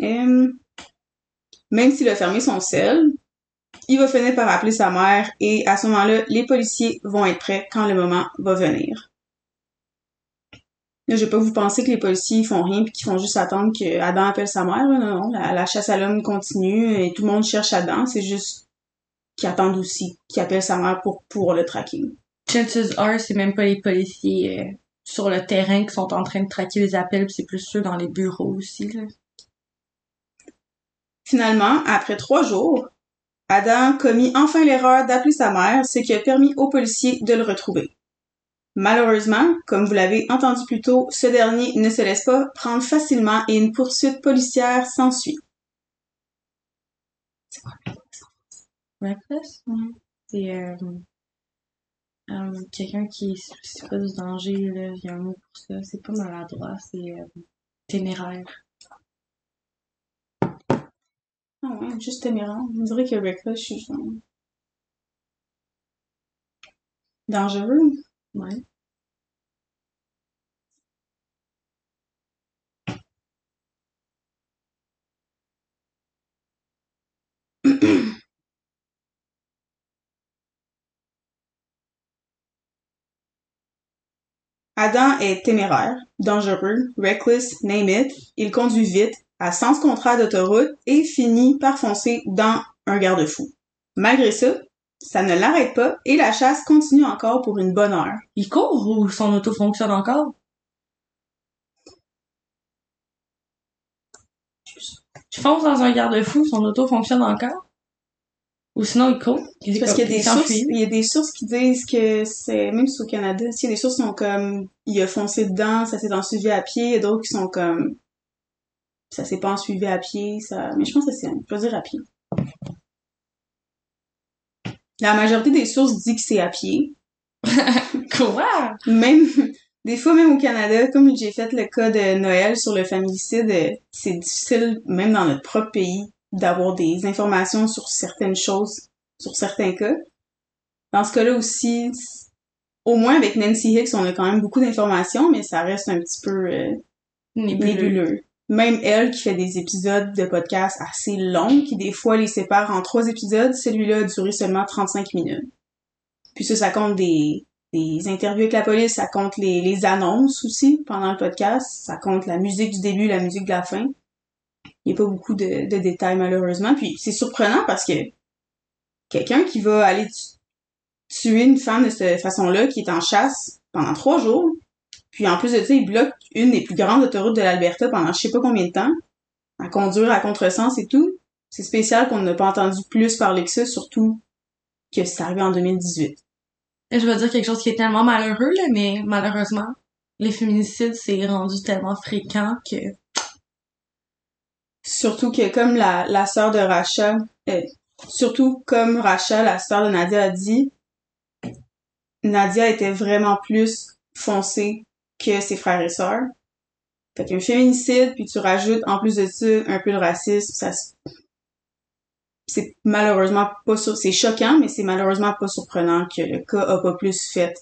Euh, même s'il a fermé son sel, il va finir par appeler sa mère et à ce moment-là, les policiers vont être prêts quand le moment va venir. Là, je vais pas vous penser que les policiers font rien puis qu'ils font juste attendre que Adam appelle sa mère. Non, non, la, la chasse à l'homme continue et tout le monde cherche Adam. C'est juste qu'ils attendent aussi qu'il appelle sa mère pour pouvoir le traquer. Chances are, c'est même pas les policiers euh, sur le terrain qui sont en train de traquer les appels, c'est plus ceux dans les bureaux aussi, là. Finalement, après trois jours, Adam commit enfin l'erreur d'appeler sa mère, ce qui a permis aux policiers de le retrouver. Malheureusement, comme vous l'avez entendu plus tôt, ce dernier ne se laisse pas prendre facilement et une poursuite policière s'ensuit. Reckless? C'est euh, euh, quelqu'un qui se pas du danger, là. Il y a un mot pour ça. C'est pas maladroit, c'est euh, téméraire. Ah ouais, juste téméraire. On dirait que Reckless, je suis genre... Dangereux. Ouais. Adam est téméraire, dangereux, reckless, name it. Il conduit vite, à sens contrat d'autoroute et finit par foncer dans un garde-fou. Malgré ça, ça ne l'arrête pas et la chasse continue encore pour une bonne heure. Il court ou son auto fonctionne encore? Tu fonces dans un garde-fou, son auto fonctionne encore? Ou sinon, il court. Il Parce qu'il y a des sources, il y a des sources qui disent que c'est, même si au Canada, s'il y a des sources qui sont comme, il a foncé dedans, ça s'est ensuivi à pied, il y a d'autres qui sont comme, ça s'est pas ensuivi à pied, ça, mais je pense que c'est, je veux dire à pied. La majorité des sources dit que c'est à pied. Quoi? Même, des fois, même au Canada, comme j'ai fait le cas de Noël sur le familicide, c'est difficile, même dans notre propre pays, d'avoir des informations sur certaines choses, sur certains cas. Dans ce cas-là aussi, au moins avec Nancy Hicks, on a quand même beaucoup d'informations, mais ça reste un petit peu euh, Nébuleux. nébuleux. Même elle qui fait des épisodes de podcast assez longs, qui des fois les sépare en trois épisodes, celui-là a duré seulement 35 minutes. Puis ça, ça compte des, des interviews avec la police, ça compte les, les annonces aussi pendant le podcast, ça compte la musique du début, la musique de la fin. Il n'y a pas beaucoup de, détails malheureusement. Puis c'est surprenant parce que quelqu'un qui va aller tu- tuer une femme de cette façon-là, qui est en chasse pendant trois jours, puis en plus de ça, il bloque une des plus grandes autoroutes de l'Alberta pendant je sais pas combien de temps, à conduire à contresens et tout. C'est spécial qu'on n'a pas entendu plus parler que ça, surtout que c'est arrivé en 2018. Et je vais dire quelque chose qui est tellement malheureux, là, mais malheureusement, les féminicides, c'est rendu tellement fréquent que... Surtout que comme la, la sœur de Racha, euh, surtout comme Racha, la sœur de Nadia a dit, Nadia était vraiment plus foncée que ses frères et sœurs. Fait qu'un féminicide, puis tu rajoutes en plus de ça un peu de racisme, ça c'est malheureusement pas sur... c'est choquant, mais c'est malheureusement pas surprenant que le cas a pas plus fait.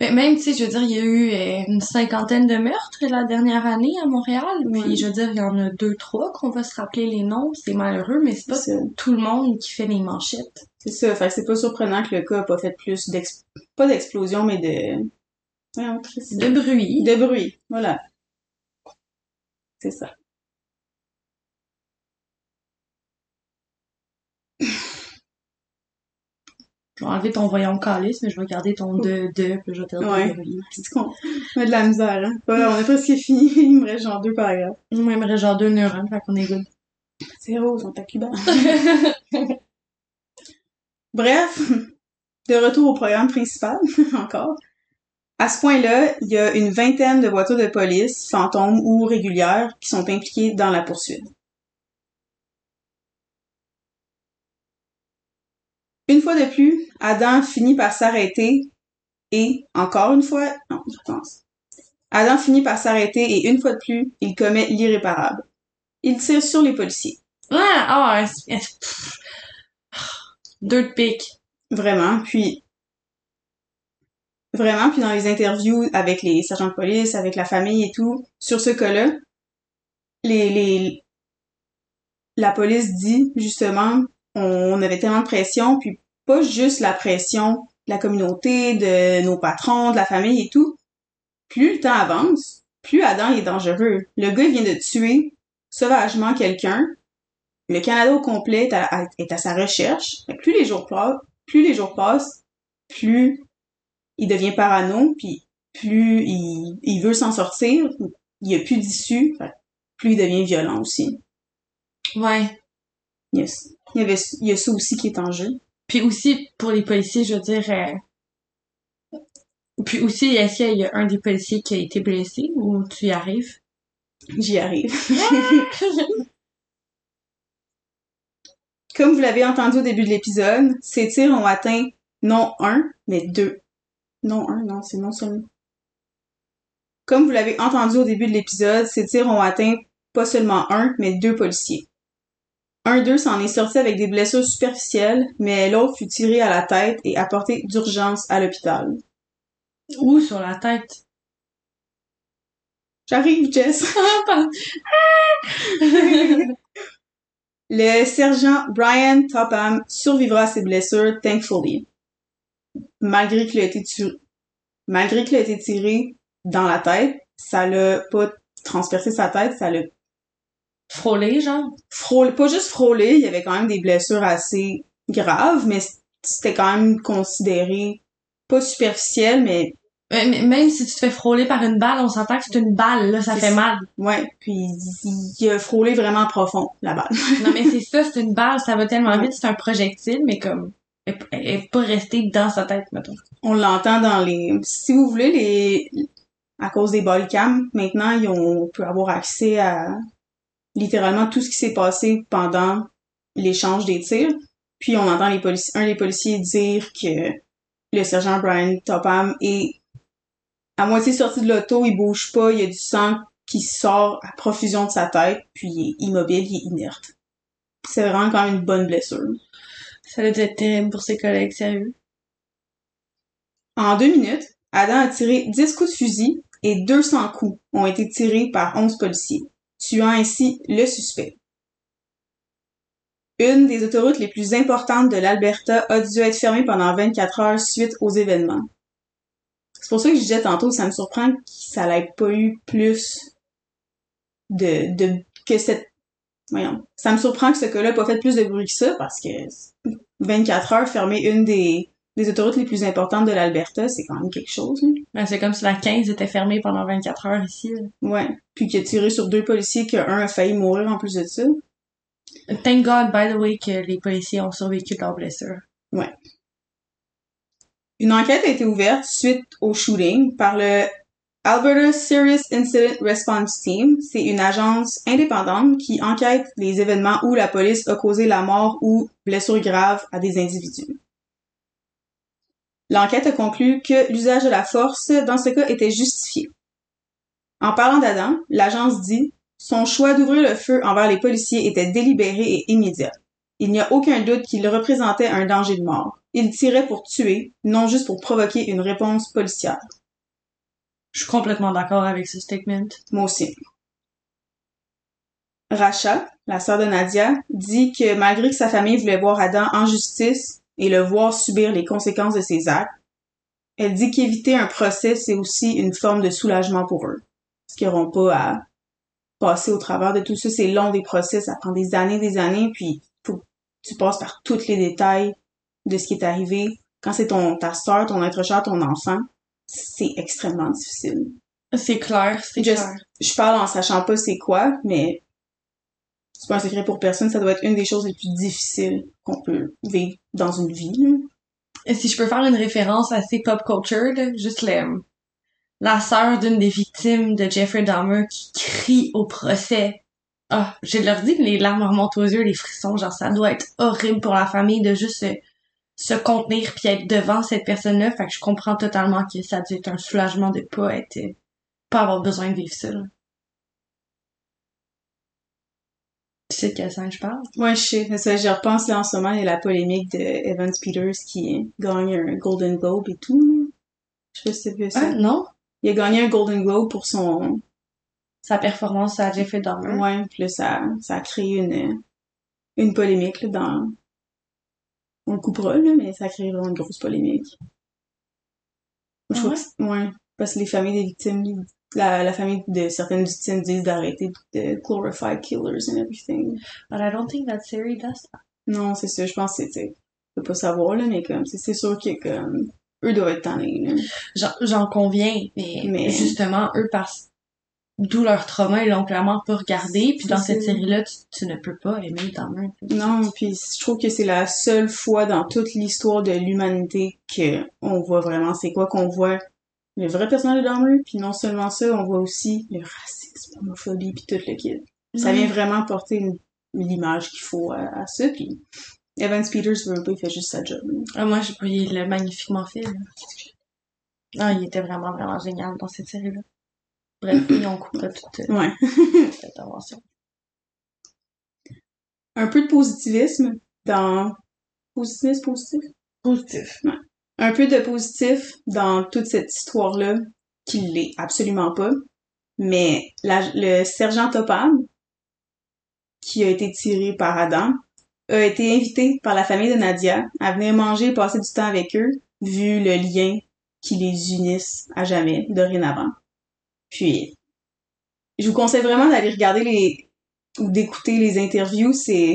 Mais même, tu sais, je veux dire, il y a eu euh, une cinquantaine de meurtres la dernière année à Montréal. Puis, je veux dire, il y en a deux, trois qu'on va se rappeler les noms. C'est malheureux, mais c'est pas tout le monde qui fait les manchettes. C'est ça. Fait c'est pas surprenant que le cas a pas fait plus d'ex... pas d'explosion, mais de... De bruit. De bruit, voilà. C'est ça. Je vais enlever ton voyant calice, mais je vais garder ton de, de, puis je vais dire Ouais. C'est on a de la misère, hein. Ouais, on est presque fini. Il me reste genre deux paragraphes. Moi, il me reste genre deux neurones, fait qu'on est good. Zéro, ils sont à Cuba. Bref, de retour au programme principal, encore. À ce point-là, il y a une vingtaine de voitures de police, fantômes ou régulières, qui sont impliquées dans la poursuite. Une fois de plus, Adam finit par s'arrêter et, encore une fois, non, je pense. Adam finit par s'arrêter et une fois de plus, il commet l'irréparable. Il tire sur les policiers. Ah, ah, pff. deux de pique. Vraiment. Puis, vraiment, puis dans les interviews avec les sergents de police, avec la famille et tout, sur ce cas-là, les, les, la police dit, justement, on avait tellement de pression, puis pas juste la pression de la communauté, de nos patrons, de la famille et tout. Plus le temps avance, plus Adam est dangereux. Le gars, vient de tuer sauvagement quelqu'un. Le Canada au complet est à, à- est à sa recherche. Plus les jours passent, plus les jours passent, plus il devient parano, puis plus il, il veut s'en sortir, il n'y a plus d'issue, plus il devient violent aussi. Ouais. Il y, a, il y avait, il y a ça aussi qui est en jeu. Puis aussi, pour les policiers, je veux dire... euh, Puis aussi, est-ce qu'il y a un des policiers qui a été blessé ou tu y arrives? J'y arrive. Comme vous l'avez entendu au début de l'épisode, ces tirs ont atteint non un, mais deux. Non un, non, c'est non seulement. Comme vous l'avez entendu au début de l'épisode, ces tirs ont atteint pas seulement un, mais deux policiers. Un d'eux s'en est sorti avec des blessures superficielles, mais l'autre fut tiré à la tête et apporté d'urgence à l'hôpital. Ou sur la tête? J'arrive, Jess! Ah. Le sergent Brian Topham survivra à ses blessures, thankfully. Malgré qu'il a été tué, malgré qu'il a été tiré dans la tête, ça l'a pas transpercé sa tête, ça l'a Frôler, genre? frôlé, pas juste frôlé, il y avait quand même des blessures assez graves, mais c'était quand même considéré pas superficiel, mais mais Même si tu te fais frôler par une balle, on s'entend que c'est une balle, là, ça fait mal. Ouais, puis il, a frôlé vraiment profond, la balle. Non, mais c'est ça, c'est une balle, ça va tellement vite, c'est un projectile, mais comme, elle, est pas restée dans sa tête, mettons. On l'entend dans les... Si vous voulez, les... À cause des ball maintenant, ils ont... on peut avoir accès à littéralement tout ce qui s'est passé pendant l'échange des tirs. Puis on entend les policiers, un des policiers dire que le sergent Brian Topham est à moitié sorti de l'auto, il bouge pas, il y a du sang qui sort à profusion de sa tête, puis il est immobile, il est inerte. C'est vraiment quand même une bonne blessure. Ça doit être terrible pour ses collègues, sérieux. En deux minutes, Adam a tiré 10 coups de fusil et 200 coups ont été tirés par 11 policiers, tuant ainsi le suspect. Une des autoroutes les plus importantes de l'Alberta a dû être fermée pendant 24 heures suite aux événements. C'est pour ça que je disais tantôt, ça me surprend que ça n'ait pas eu plus de, que cette, voyons, ça me surprend que ce cas-là ait pas fait plus de bruit que ça parce que 24 heures fermer une des, des autoroutes les plus importantes de l'Alberta, c'est quand même quelque chose. Ben, c'est comme si la 15 était fermée pendant 24 heures ici. là. Ouais. Puis qu'il a tiré sur deux policiers, qu'un a failli mourir en plus de ça. Thank God, by the way, que les policiers ont survécu de leurs blessures. Une enquête a été ouverte suite au shooting par le Alberta Serious Incident Response Team. C'est une agence indépendante qui enquête les événements où la police a causé la mort ou blessure grave à des individus. L'enquête a conclu que l'usage de la force dans ce cas était justifié. En parlant d'Adam, l'agence dit son choix d'ouvrir le feu envers les policiers était délibéré et immédiat. Il n'y a aucun doute qu'il représentait un danger de mort. Il tirait pour tuer, non juste pour provoquer une réponse policière. Je suis complètement d'accord avec ce statement. Moi aussi. Racha, la sœur de Nadia, dit que malgré que sa famille voulait voir Adam en justice et le voir subir les conséquences de ses actes, elle dit qu'éviter un procès, c'est aussi une forme de soulagement pour eux. Parce qu'ils n'auront pas à passer au travers de tout ça. C'est long des procès, ça prend des années, des années, puis faut tu passes par tous les détails de ce qui est arrivé. Quand c'est ton ta sœur, ton être cher, ton enfant, c'est extrêmement difficile. C'est clair, c'est clair. Je parle en sachant pas c'est quoi, mais c'est pas un secret pour personne, ça doit être une des choses les plus difficiles qu'on peut vivre dans une vie. Et si je peux faire une référence assez pop culture, juste le, la sœur d'une des victimes de Jeffrey Dahmer qui crie au procès. Ah, je leur dis que les larmes remontent aux yeux, les frissons, genre ça doit être horrible pour la famille de juste se, contenir puis être devant cette personne-là. Fait que je comprends totalement que ça a dû être un soulagement de pas être, pas avoir besoin de vivre ça. Tu sais de quelle scène je parle? Ouais, je sais. Ça, je repense là en ce moment, il y a la polémique de Evans Peters qui gagne un Golden Globe et tout. Je sais pas si vu ça. Ah, non? Il a gagné un Golden Globe pour son... Sa performance à Jeffrey Dahmer. Ouais, puis là, ça, ça a créé une, une polémique là, dans... On le coupera, là, mais ça a créé vraiment une grosse polémique. Je Ah crois ouais? que c'est- ouais, parce que les familles des victimes, la, la famille de certaines victimes disent d'arrêter de glorify killers and everything. But I don't think that Siri does that. Non, c'est ça, je pense que c'est, peux pas savoir, là, mais comme, c'est sûr que, comme, eux doivent être tannés, là. J'en, conviens, mais, Mais- justement, eux, parce d'où leur trauma, ils l'ont clairement pas regardé, puis dans cette série-là, tu, tu ne peux pas aimer Dahmer. Non, puis je trouve que c'est la seule fois dans toute l'histoire de l'humanité que on voit vraiment c'est quoi qu'on voit le vrai personnage de Dahmer, puis non seulement ça, on voit aussi le racisme, l'homophobie, puis tout le kit. Ça vient vraiment porter une- l'image qu'il faut à, à ça, puis Evans Peters veut pas, il fait juste sa job. Ah, moi, je, il l'a magnifiquement fait, là. Ah, il était vraiment, vraiment génial dans cette série-là. Bref, ils ont coupé toute euh, Ouais. cette intervention. Un peu de positivisme dans... Positivisme, positif? Positif. Un peu de positif dans toute cette histoire-là, qui l'est absolument pas. Mais le sergent Topham, qui a été tiré par Adam, a été invité par la famille de Nadia à venir manger et passer du temps avec eux, vu le lien qui les unisse à jamais, dorénavant. Puis, je vous conseille vraiment d'aller regarder les, ou d'écouter les interviews, c'est,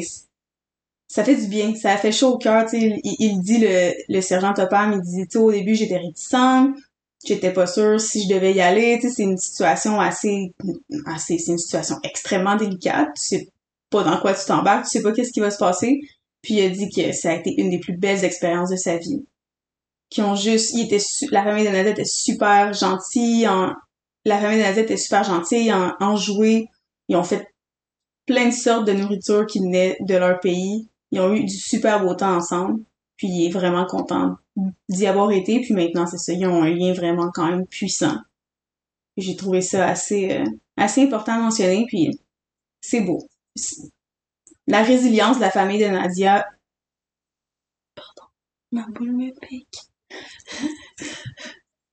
ça fait du bien, ça fait chaud au cœur, il, il dit le, le sergent Topham, il dit, tu au début j'étais réticent, j'étais pas sûre si je devais y aller. C'est une situation assez, assez, c'est une situation extrêmement délicate. Tu sais pas dans quoi tu t'embarques, tu sais pas qu'est-ce qui va se passer. Puis il a dit que ça a été une des plus belles expériences de sa vie. Qui ont juste, il était, la famille de Nadia était super gentille, en, la famille de Nadia était super gentille, en, enjouée. Ils ont fait plein de sortes de nourriture qui venaient de leur pays. Ils ont eu du super beau temps ensemble. Puis il est vraiment content d'y avoir été. Puis maintenant, c'est ça, ils ont un lien vraiment quand même puissant. Puis J'ai trouvé ça assez, euh, assez important à mentionner. Puis c'est beau. La résilience de la famille de Nadia. Pardon, ma boule me pique.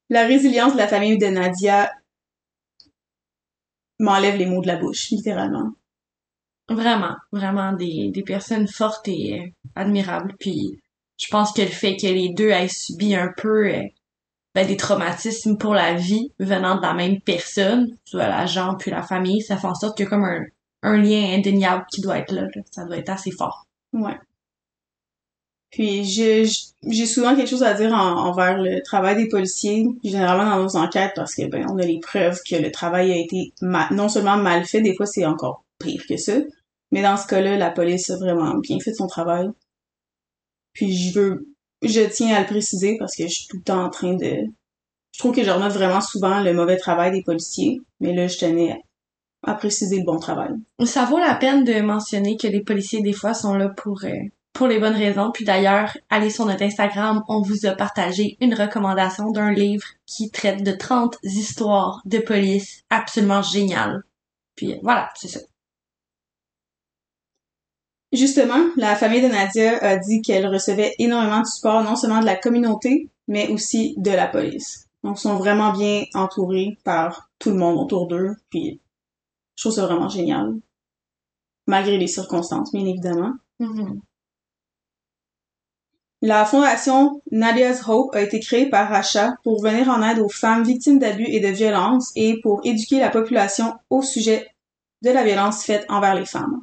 la résilience de la famille de Nadia m'enlève les mots de la bouche, littéralement. Vraiment, vraiment des, des personnes fortes et euh, admirables. Puis je pense que le fait que les deux aient subi un peu euh, ben, des traumatismes pour la vie venant de la même personne, soit l'agent puis la famille, ça fait en sorte qu'il y a comme un, un lien indéniable qui doit être là, là. Ça doit être assez fort. Ouais. Puis j'ai souvent quelque chose à dire en- envers le travail des policiers, généralement dans nos enquêtes, parce que ben on a les preuves que le travail a été ma- non seulement mal fait, des fois c'est encore pire que ça, mais dans ce cas-là, la police a vraiment bien fait son travail. Puis je veux, je tiens à le préciser parce que je suis tout le temps en train de, je trouve que je remarque vraiment souvent le mauvais travail des policiers, mais là je tenais à préciser le bon travail. Ça vaut la peine de mentionner que les policiers, des fois, sont là pour, euh, pour les bonnes raisons. Puis d'ailleurs, allez sur notre Instagram, on vous a partagé une recommandation d'un livre qui traite de 30 histoires de police absolument géniales. Puis euh, voilà, c'est ça. Justement, la famille de Nadia a dit qu'elle recevait énormément de support, non seulement de la communauté, mais aussi de la police. Donc, ils sont vraiment bien entourés par tout le monde autour d'eux, puis je trouve ça vraiment génial. Malgré les circonstances, bien évidemment. Mhm. La fondation Nadia's Hope a été créée par Racha pour venir en aide aux femmes victimes d'abus et de violences et pour éduquer la population au sujet de la violence faite envers les femmes.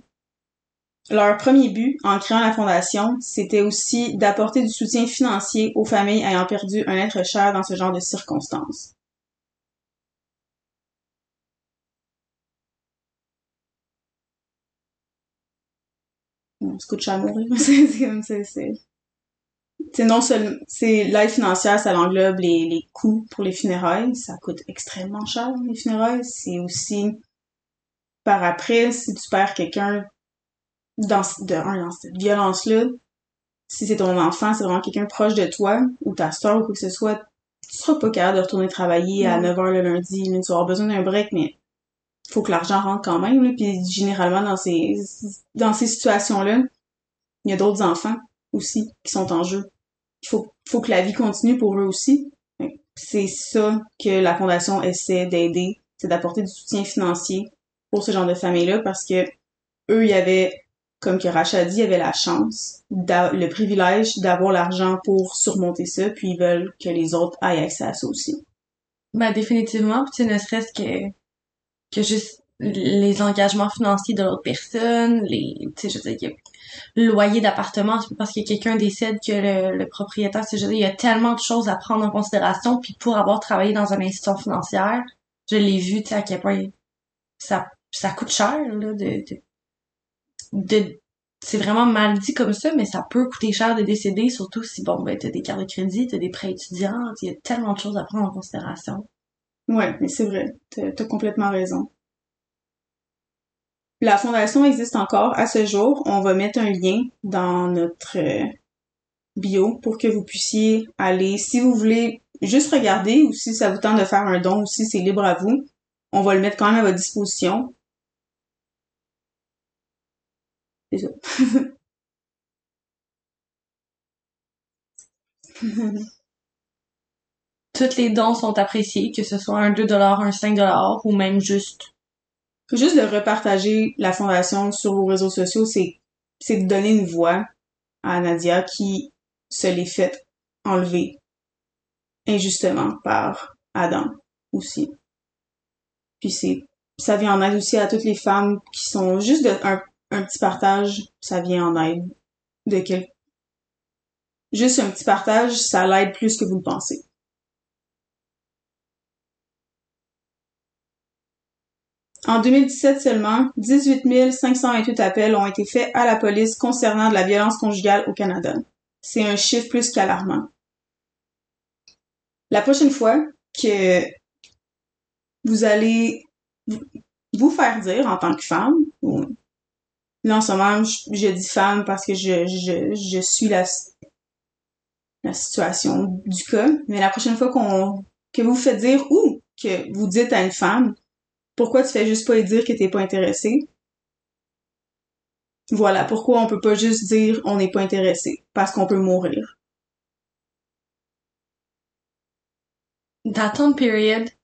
Leur premier but en créant la fondation, c'était aussi d'apporter du soutien financier aux familles ayant perdu un être cher dans ce genre de circonstances. On se couche à mourir. c'est comme ça, c'est. C'est non seulement, c'est l'aide financière, ça englobe les, les coûts pour les funérailles. Ça coûte extrêmement cher, les funérailles. C'est aussi, par après, si tu perds quelqu'un dans, de dans cette violence-là, si c'est ton enfant, c'est vraiment quelqu'un proche de toi, ou ta soeur ou quoi que ce soit, tu seras pas capable de retourner travailler à Mm. 9h le lundi, tu vas avoir besoin d'un break, mais faut que l'argent rentre quand même, là, puis généralement, dans ces, dans ces situations-là, il y a d'autres enfants aussi qui sont en jeu. Il faut, faut que la vie continue pour eux aussi. C'est ça que la Fondation essaie d'aider, c'est d'apporter du soutien financier pour ce genre de famille-là, parce que eux, il y avait comme que Racha dit, avait la chance, le privilège d'avoir l'argent pour surmonter ça, puis ils veulent que les autres aient accès à ça aussi. Ben définitivement, puis ne serait-ce que que juste les engagements financiers de l'autre personne, les tu sais je veux dire loyer d'appartement parce que quelqu'un décède que le, propriétaire c'est je veux dire, il y a tellement de choses à prendre en considération puis pour avoir travaillé dans une institution financière, je l'ai vu tu sais à quel point ça ça coûte cher là de, c'est vraiment mal dit comme ça, mais ça peut coûter cher de décéder, surtout si, bon, ben, t'as des cartes de crédit, t'as des prêts étudiants, il y a tellement de choses à prendre en considération. Ouais, mais c'est vrai, t'as t'as complètement raison. La fondation existe encore à ce jour. On va mettre un lien dans notre euh, bio pour que vous puissiez aller, si vous voulez juste regarder ou si ça vous tente de faire un don aussi, c'est libre à vous. On va le mettre quand même à votre disposition. Ça. Tous les dons sont appréciés, que ce soit un 2 un 5 ou même juste. juste de repartager la fondation sur vos réseaux sociaux, c'est c'est de donner une voix à Nadia qui se l'est faite enlever injustement par Adam aussi. Puis c'est ça vient en aide aussi à toutes les femmes qui sont juste de un, un petit partage, ça vient en aide de quel... Juste un petit partage, ça l'aide plus que vous le pensez. En 2017 seulement, 18 528 appels ont été faits à la police concernant de la violence conjugale au Canada. C'est un chiffre plus qu'alarmant. La prochaine fois que vous allez vous faire dire en tant que femme, ce moment je, je dis femme parce que je, je, suis la, la situation du cas, mais la prochaine fois qu'on que vous faites dire ou que vous dites à une femme pourquoi tu fais juste pas lui dire que t'es pas intéressé? Voilà, pourquoi on peut pas juste dire on n'est pas intéressé? Parce qu'on peut mourir. Period. Fait que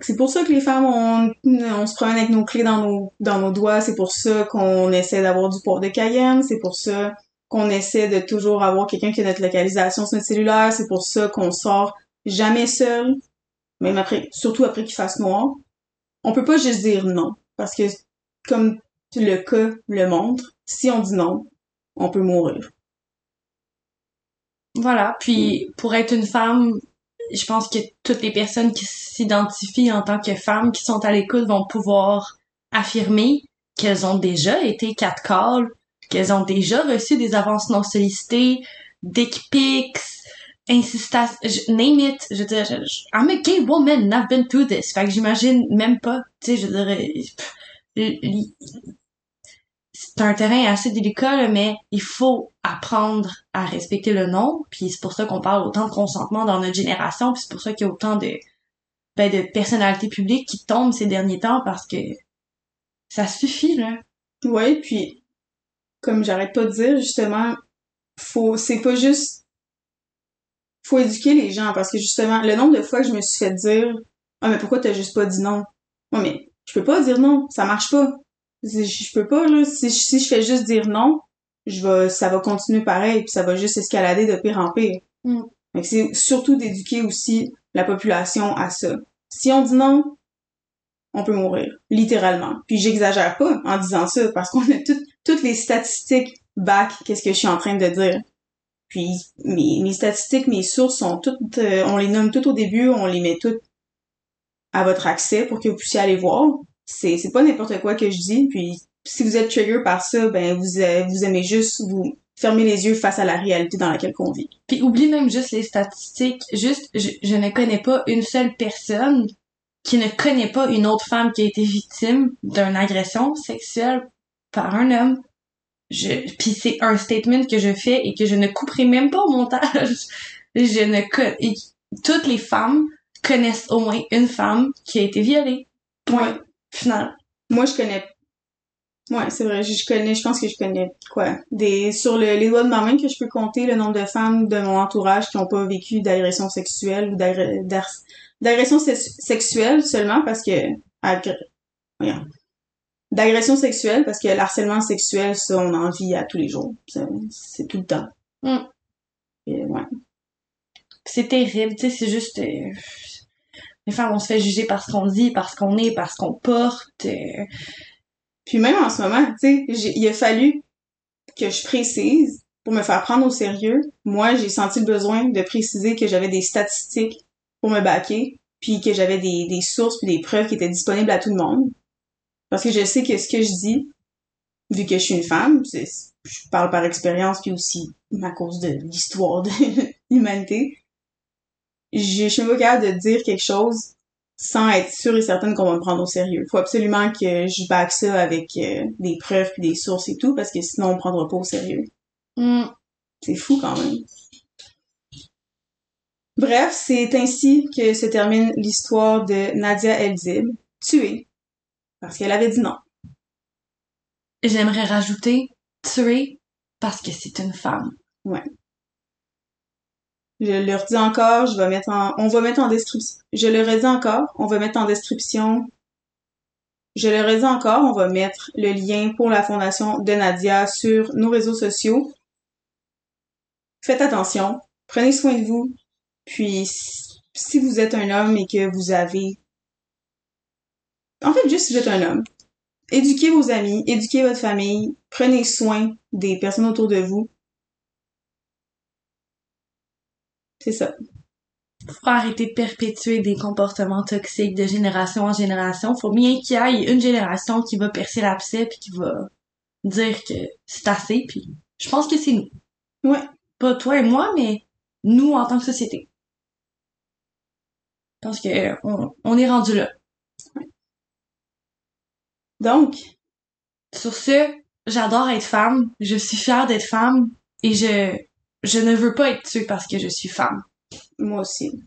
C'est pour ça que les femmes, on, se promène avec nos clés dans nos, dans nos doigts. C'est pour ça qu'on essaie d'avoir du port de Cayenne. C'est pour ça qu'on essaie de toujours avoir quelqu'un qui a notre localisation sur notre cellulaire. C'est pour ça qu'on sort jamais seul. Même après, surtout après qu'il fasse noir. On peut pas juste dire non. Parce que, comme le cas le montre, si on dit non, on peut mourir. Voilà. Puis, pour être une femme, je pense que toutes les personnes qui s'identifient en tant que femmes qui sont à l'écoute vont pouvoir affirmer qu'elles ont déjà été catcalls, qu'elles ont déjà reçu des avances non sollicitées, dick pics, insistance, name it, je veux dire, I'm a gay woman, I've been through this. Fait que j'imagine même pas, tu sais, je dirais, l- c'est un terrain assez délicat, là, mais il faut apprendre à respecter le non, puis c'est pour ça qu'on parle autant de consentement dans notre génération, puis c'est pour ça qu'il y a autant de, ben, de personnalités publiques qui tombent ces derniers temps parce que ça suffit, là. Ouais, puis comme j'arrête pas de dire justement, faut c'est pas juste faut éduquer les gens parce que justement le nombre de fois que je me suis fait dire "Ah mais pourquoi t'as juste pas dit non Ouais mais je peux pas dire non, ça marche pas. Je peux pas là si je- si je fais juste dire non, je vais ça va continuer pareil puis ça va juste escalader de pire en pire. Mm. C'est surtout d'éduquer aussi la population à ça. Si on dit non, on peut mourir, littéralement. Puis j'exagère pas en disant ça, parce qu'on a toutes toutes les statistiques back qu'est-ce que je suis en train de dire. Puis mes, mes statistiques, mes sources sont toutes, euh, on les nomme toutes au début, on les met toutes à votre accès pour que vous puissiez aller voir. C'est c'est pas n'importe quoi que je dis. Puis si vous êtes trigger par ça, ben vous euh, vous aimez juste vous fermer les yeux face à la réalité dans laquelle on vit. Puis oublie même juste les statistiques. Juste, je, je ne connais pas une seule personne qui ne connaît pas une autre femme qui a été victime d'une agression sexuelle par un homme. Je, puis c'est un statement que je fais et que je ne couperai même pas au montage. Je ne toutes les femmes connaissent au moins une femme qui a été violée. Point. Final. Moi, je connais. Ouais, c'est vrai. Je connais. Je pense que je connais quoi des sur le- les doigts de ma main que je peux compter le nombre de femmes de mon entourage qui n'ont pas vécu d'agression sexuelle ou d'agression sex- sexuelle seulement parce que d'agression sexuelle parce que l'harcèlement sexuel ça on en vit à tous les jours. C'est tout le temps. Mm. Et ouais. c'est terrible, tu sais, c'est juste... euh, les femmes, on se fait juger parce qu'on dit, parce qu'on est, parce qu'on porte. euh, Puis même en ce moment, tu sais, il a fallu que je précise pour me faire prendre au sérieux. Moi, j'ai senti le besoin de préciser que j'avais des statistiques pour me baquer, puis que j'avais des, sources puis des preuves qui étaient disponibles à tout le monde. Parce que je sais que ce que je dis, vu que je suis une femme, je parle par expérience puis aussi à cause de l'histoire de l'humanité, je, suis pas capable de dire quelque chose sans être sûre et certaine qu'on va me prendre au sérieux. Faut absolument que je back ça avec euh, des preuves puis des sources et tout, parce que sinon on me prendra pas au sérieux. hmm, C'est fou quand même. Bref, c'est ainsi que se termine l'histoire de Nadia Elzib, tuée, parce qu'elle avait dit non. J'aimerais rajouter tuer parce que c'est une femme. Je le redis encore, on va mettre en description. Je le redis encore, on va mettre en description. Je le redis encore, on va mettre le lien pour la fondation de Nadia sur nos réseaux sociaux. Faites attention, prenez soin de vous. Puis, si vous êtes un homme et que vous avez, en fait, juste si vous êtes un homme, éduquez vos amis, éduquez votre famille, prenez soin des personnes autour de vous. C'est ça. Faut arrêter de perpétuer des comportements toxiques de génération en génération. Faut bien qu'il y ait une génération qui va percer l'abcès puis qui va dire que c'est assez puis je pense que c'est nous. Ouais. Pas toi et moi, mais nous en tant que société. Je pense que on, on est rendu là. Donc, Sur ce, j'adore être femme, je suis fière d'être femme et je je ne veux pas être tuée parce que je suis femme. moi aussi.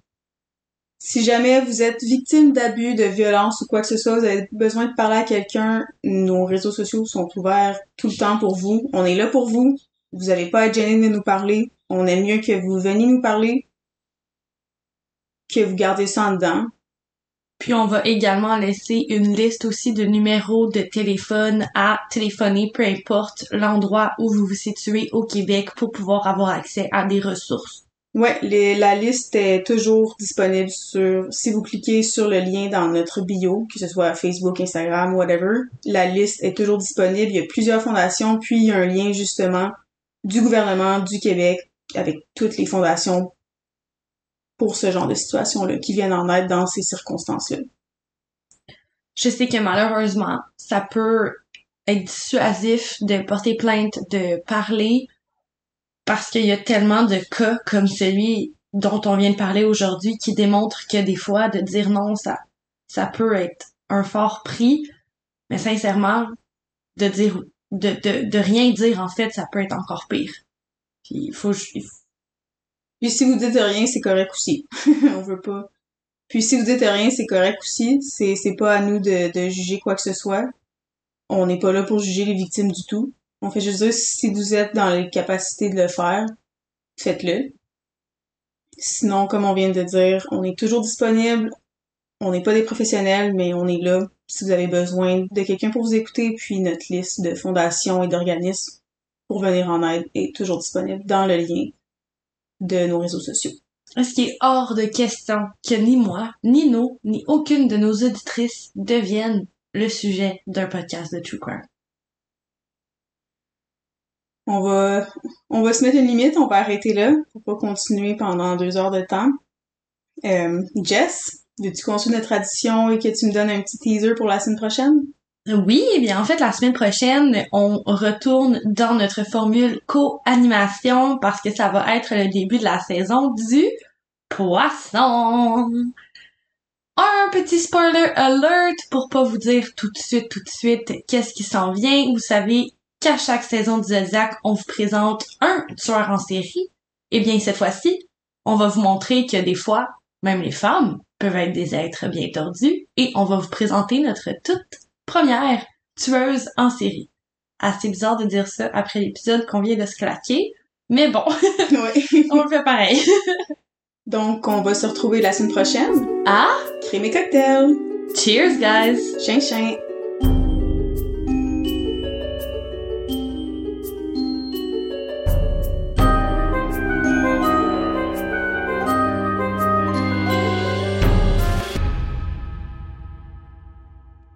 Si jamais vous êtes victime d'abus, de violence ou quoi que ce soit, vous avez besoin de parler à quelqu'un, nos réseaux sociaux sont ouverts tout le temps pour vous. On est là pour vous. Vous n'avez pas être gêné de nous parler. On aime mieux que vous veniez nous parler que vous gardez ça en dedans. Puis on va également laisser une liste aussi de numéros de téléphone à téléphoner, peu importe l'endroit où vous vous situez au Québec pour pouvoir avoir accès à des ressources. Les- la liste est toujours disponible sur, si vous cliquez sur le lien dans notre bio, que ce soit Facebook, Instagram, whatever, la liste est toujours disponible. Il y a plusieurs fondations, puis il y a un lien justement du gouvernement du Québec avec toutes les fondations pour ce genre de situation-là, qui viennent en aide dans ces circonstances-là. Je sais que malheureusement, ça peut être dissuasif de porter plainte, de parler, parce qu'il y a tellement de cas comme celui dont on vient de parler aujourd'hui qui démontrent que des fois, de dire non, ça, ça peut être un fort prix, mais sincèrement, de dire, de, de, de rien dire, en fait, ça peut être encore pire. Puis il faut, Puis si vous dites rien, c'est correct aussi. On veut pas. Puis si vous dites rien, c'est correct aussi. C'est c'est pas à nous de, juger quoi que ce soit. On n'est pas là pour juger les victimes du tout. On fait juste dire si vous êtes dans les capacités de le faire, faites-le. Sinon, comme on vient de dire, on est toujours disponible. On n'est pas des professionnels, mais on est là si vous avez besoin de quelqu'un pour vous écouter. Puis notre liste de fondations et d'organismes pour venir en aide est toujours disponible dans le lien de nos réseaux sociaux. ce qui est hors de question que ni moi, ni nous, ni aucune de nos auditrices deviennent le sujet d'un podcast de True Crime. On va, on va se mettre une limite, on va arrêter là pour pas continuer pendant deux heures de temps. Euh, Jess, veux-tu continuer notre tradition et que tu me donnes un petit teaser pour la semaine prochaine? Oui, eh bien en fait la semaine prochaine, on retourne dans notre formule co-animation parce que ça va être le début de la saison du poisson. Un petit spoiler alert pour pas vous dire tout de suite, tout de suite qu'est-ce qui s'en vient. Vous savez qu'à chaque saison du Zodiac, on vous présente un tueur en série. Eh bien cette fois-ci, on va vous montrer que des fois, même les femmes peuvent être des êtres bien tordus et on va vous présenter notre toute première tueuse en série. Assez bizarre de dire ça après l'épisode qu'on vient de se claquer, mais bon, oui. on le fait pareil. Donc, on va se retrouver la semaine prochaine. Ah, Crème et cocktail. cheers guys! Chien, chien.